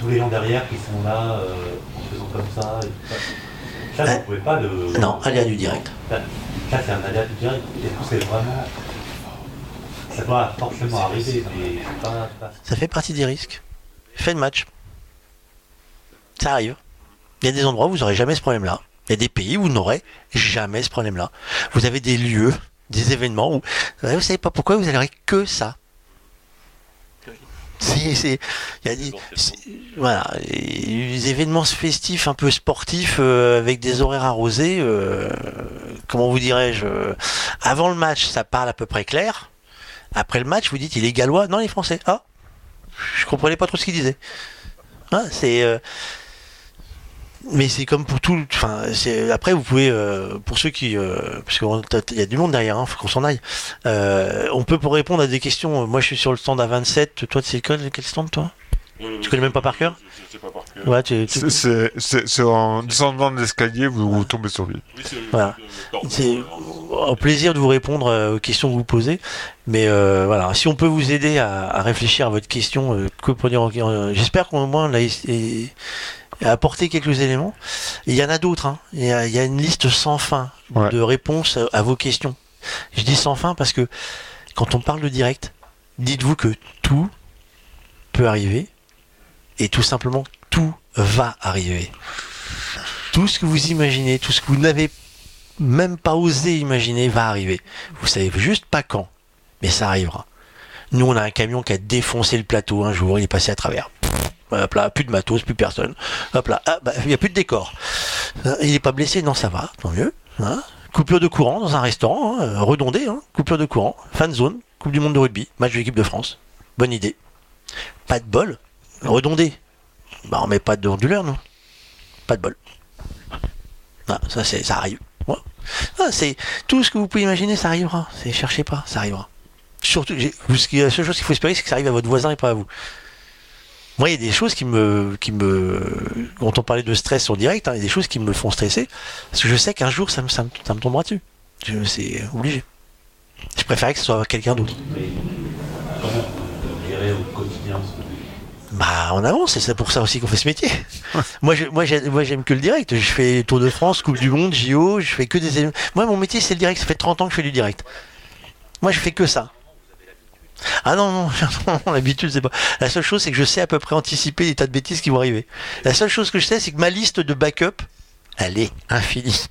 tous les gens derrière qui sont là euh, en faisant comme ça. Et tout ça, ça vous Euh, pouvez pas le. Non, aléa du direct. Ça, ça, c'est un aléa du direct. C'est vraiment. Ça doit forcément arriver, mais c'est pas, pas Ça fait partie des risques. Fait de match. Ça arrive. Il y a des endroits où vous n'aurez jamais ce problème-là. Il y a des pays où vous n'aurez jamais ce problème-là. Vous avez des lieux, des événements où vous savez pas pourquoi vous n'aurez que ça. C'est, voilà, les événements festifs un peu sportifs euh, avec des horaires arrosés. euh, comment vous dirais-je euh, Avant le match, ça parle à peu près clair. Après le match, vous dites il est gallois, non il est français. Ah, je comprenais pas trop ce qu'il disait. Hein, c'est mais c'est comme pour tout enfin après vous pouvez euh, pour ceux qui euh, parce qu'il y a du monde derrière hein, faut qu'on s'en aille. Euh, on peut pour répondre à des questions. Moi je suis sur le stand à 27 toi c'est quel, quel stand toi? Tu connais même pas par cœur Je sais pas par cœur. ouais tu, tu- C'est- en descendant de l'escalier, vous, vous tombez sur lui. Oui, c'est Voilà. C'est au plaisir de vous répondre euh, aux questions que vous posez. Mais euh, voilà, si on peut vous aider à, à réfléchir à votre question, euh, que pour dire, euh, j'espère qu'au moins on a et- apporté quelques éléments. Il y en a d'autres. hein. Il y, a, il y a une liste sans fin Ouais. de réponses à, à vos questions. Je dis sans fin parce que quand on parle de direct, dites-vous que tout peut arriver et tout simplement tout va arriver. Tout ce que vous imaginez, tout ce que vous n'avez même pas osé imaginer va arriver. Vous savez juste pas quand, mais ça arrivera. Nous, on a un camion qui a défoncé le plateau un jour, il est passé à travers. Hop là, plus de matos, plus personne. Hop là, ah, bah, il n'y a plus de décor. Il n'est pas blessé, non, ça va, tant mieux. hein. Coupure de courant dans un restaurant, hein, redondé, hein, coupure de courant, fan zone, Coupe du Monde de rugby, match de l'équipe de France. Bonne idée. Pas de bol, redondé. Bah, on met pas de onduleur, non Pas de bol. Ah, ça, c'est, ça arrive. Ah, c'est tout ce que vous pouvez imaginer, ça arrivera. Cherchez pas, ça arrivera. Surtout, la seule chose qu'il faut espérer, c'est que ça arrive à votre voisin et pas à vous. Moi, il y a des choses qui me, qui me, quand on parlait de stress en direct, hein, il y a des choses qui me font stresser, parce que je sais qu'un jour, ça me, ça me, ça me tombera dessus. C'est obligé. Je préférais que ce soit quelqu'un d'autre. Mais comment vous gérez au quotidien ce- Bah, on avance, et c'est pour ça aussi qu'on fait ce métier. moi, je, moi, j'ai- moi, j'aime que le direct. Je fais Tour de France, Coupe du Monde, JO, je fais que des. Moi, mon métier, c'est le direct. Ça fait 30 ans que je fais du direct. Moi, je fais que ça. Ah non, non, non, l'habitude, c'est pas. La seule chose, c'est que je sais à peu près anticiper les tas de bêtises qui vont arriver. La seule chose que je sais, c'est que ma liste de backup, elle est infinie.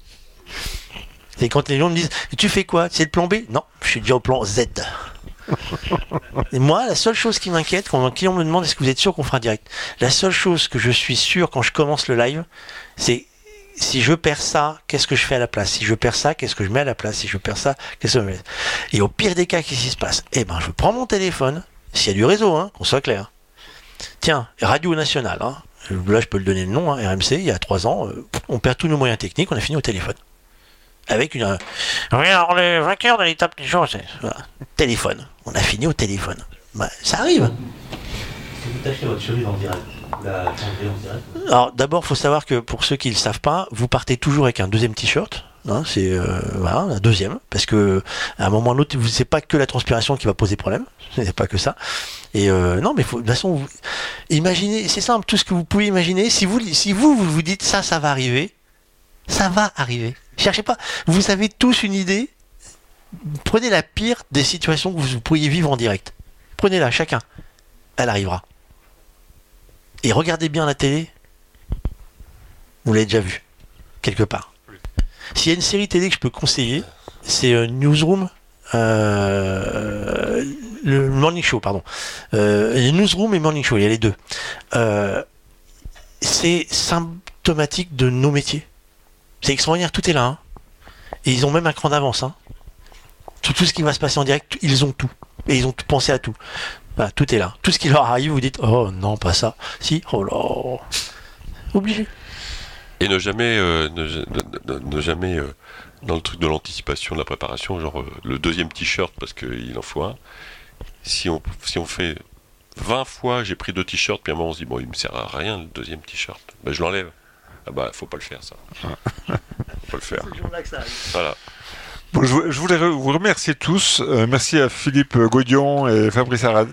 C'est quand les gens me disent Tu fais quoi? C'est le plan B? Non, je suis déjà au plan Z. Moi, la seule chose qui m'inquiète quand un client me demande est-ce que vous êtes sûr qu'on fera un direct, la seule chose que je suis sûr quand je commence le live, c'est si je perds ça, qu'est-ce que je fais à la place? Si je perds ça, qu'est-ce que je mets à la place? Si je perds ça, qu'est-ce que je mets Et au pire des cas, qu'est-ce qui se passe? Eh ben, je prends mon téléphone, s'il y a du réseau, hein, qu'on soit clair. Tiens, Radio Nationale, hein. là je peux le donner le nom, hein, RMC, il y a trois ans, euh, on perd tous nos moyens techniques, on a fini au téléphone. Avec une... Oui, alors les vainqueurs de l'étape des jours, c'est... voilà. Téléphone. On a fini au téléphone. Bah, ça arrive. Si vous tâchez votre chemise en direct, la changez en direct? Alors d'abord, faut savoir que pour ceux qui ne le savent pas, vous partez toujours avec un deuxième t-shirt. hein, c'est euh, voilà, un deuxième, parce que à un moment ou à un autre, vous- c'est pas que la transpiration qui va poser problème, c'est pas que ça. Et euh, non, mais faut, de toute façon, vous, imaginez, c'est simple, tout ce que vous pouvez imaginer. Si vous, si vous, vous vous dites ça, ça va arriver, ça va arriver. Cherchez pas. Vous avez tous une idée. Prenez la pire des situations que vous pourriez vivre en direct. Prenez-la, chacun. Elle arrivera. Et regardez bien la télé. Vous l'avez déjà vu, quelque part. S'il y a une série télé que je peux conseiller, c'est euh, Newsroom. euh, le Morning Show, pardon. Euh, Newsroom et Morning Show, il y a les deux. C'est symptomatique de nos métiers. C'est extraordinaire, tout est là. hein. Et ils ont même un cran d'avance. hein. Tout, ce qui va se passer en direct, ils ont tout. Et ils ont tout pensé à tout. Voilà, tout est là. Tout ce qui leur arrive, vous dites Oh non, pas ça. Si, oh là. Obligé. Et ne jamais, euh, ne jamais euh, dans le truc de l'anticipation, de la préparation, genre euh, le deuxième t-shirt parce qu'il en faut un. Si on, si on fait 20 fois j'ai pris deux t-shirts, puis à un moment on se dit bon il me sert à rien le deuxième t-shirt, ben, je l'enlève. Ah bah faut pas le faire ça. faut pas le faire. Voilà. Bon, je, je voulais vous remercier tous. Euh, merci à Philippe Gaudion et Fabrice Arad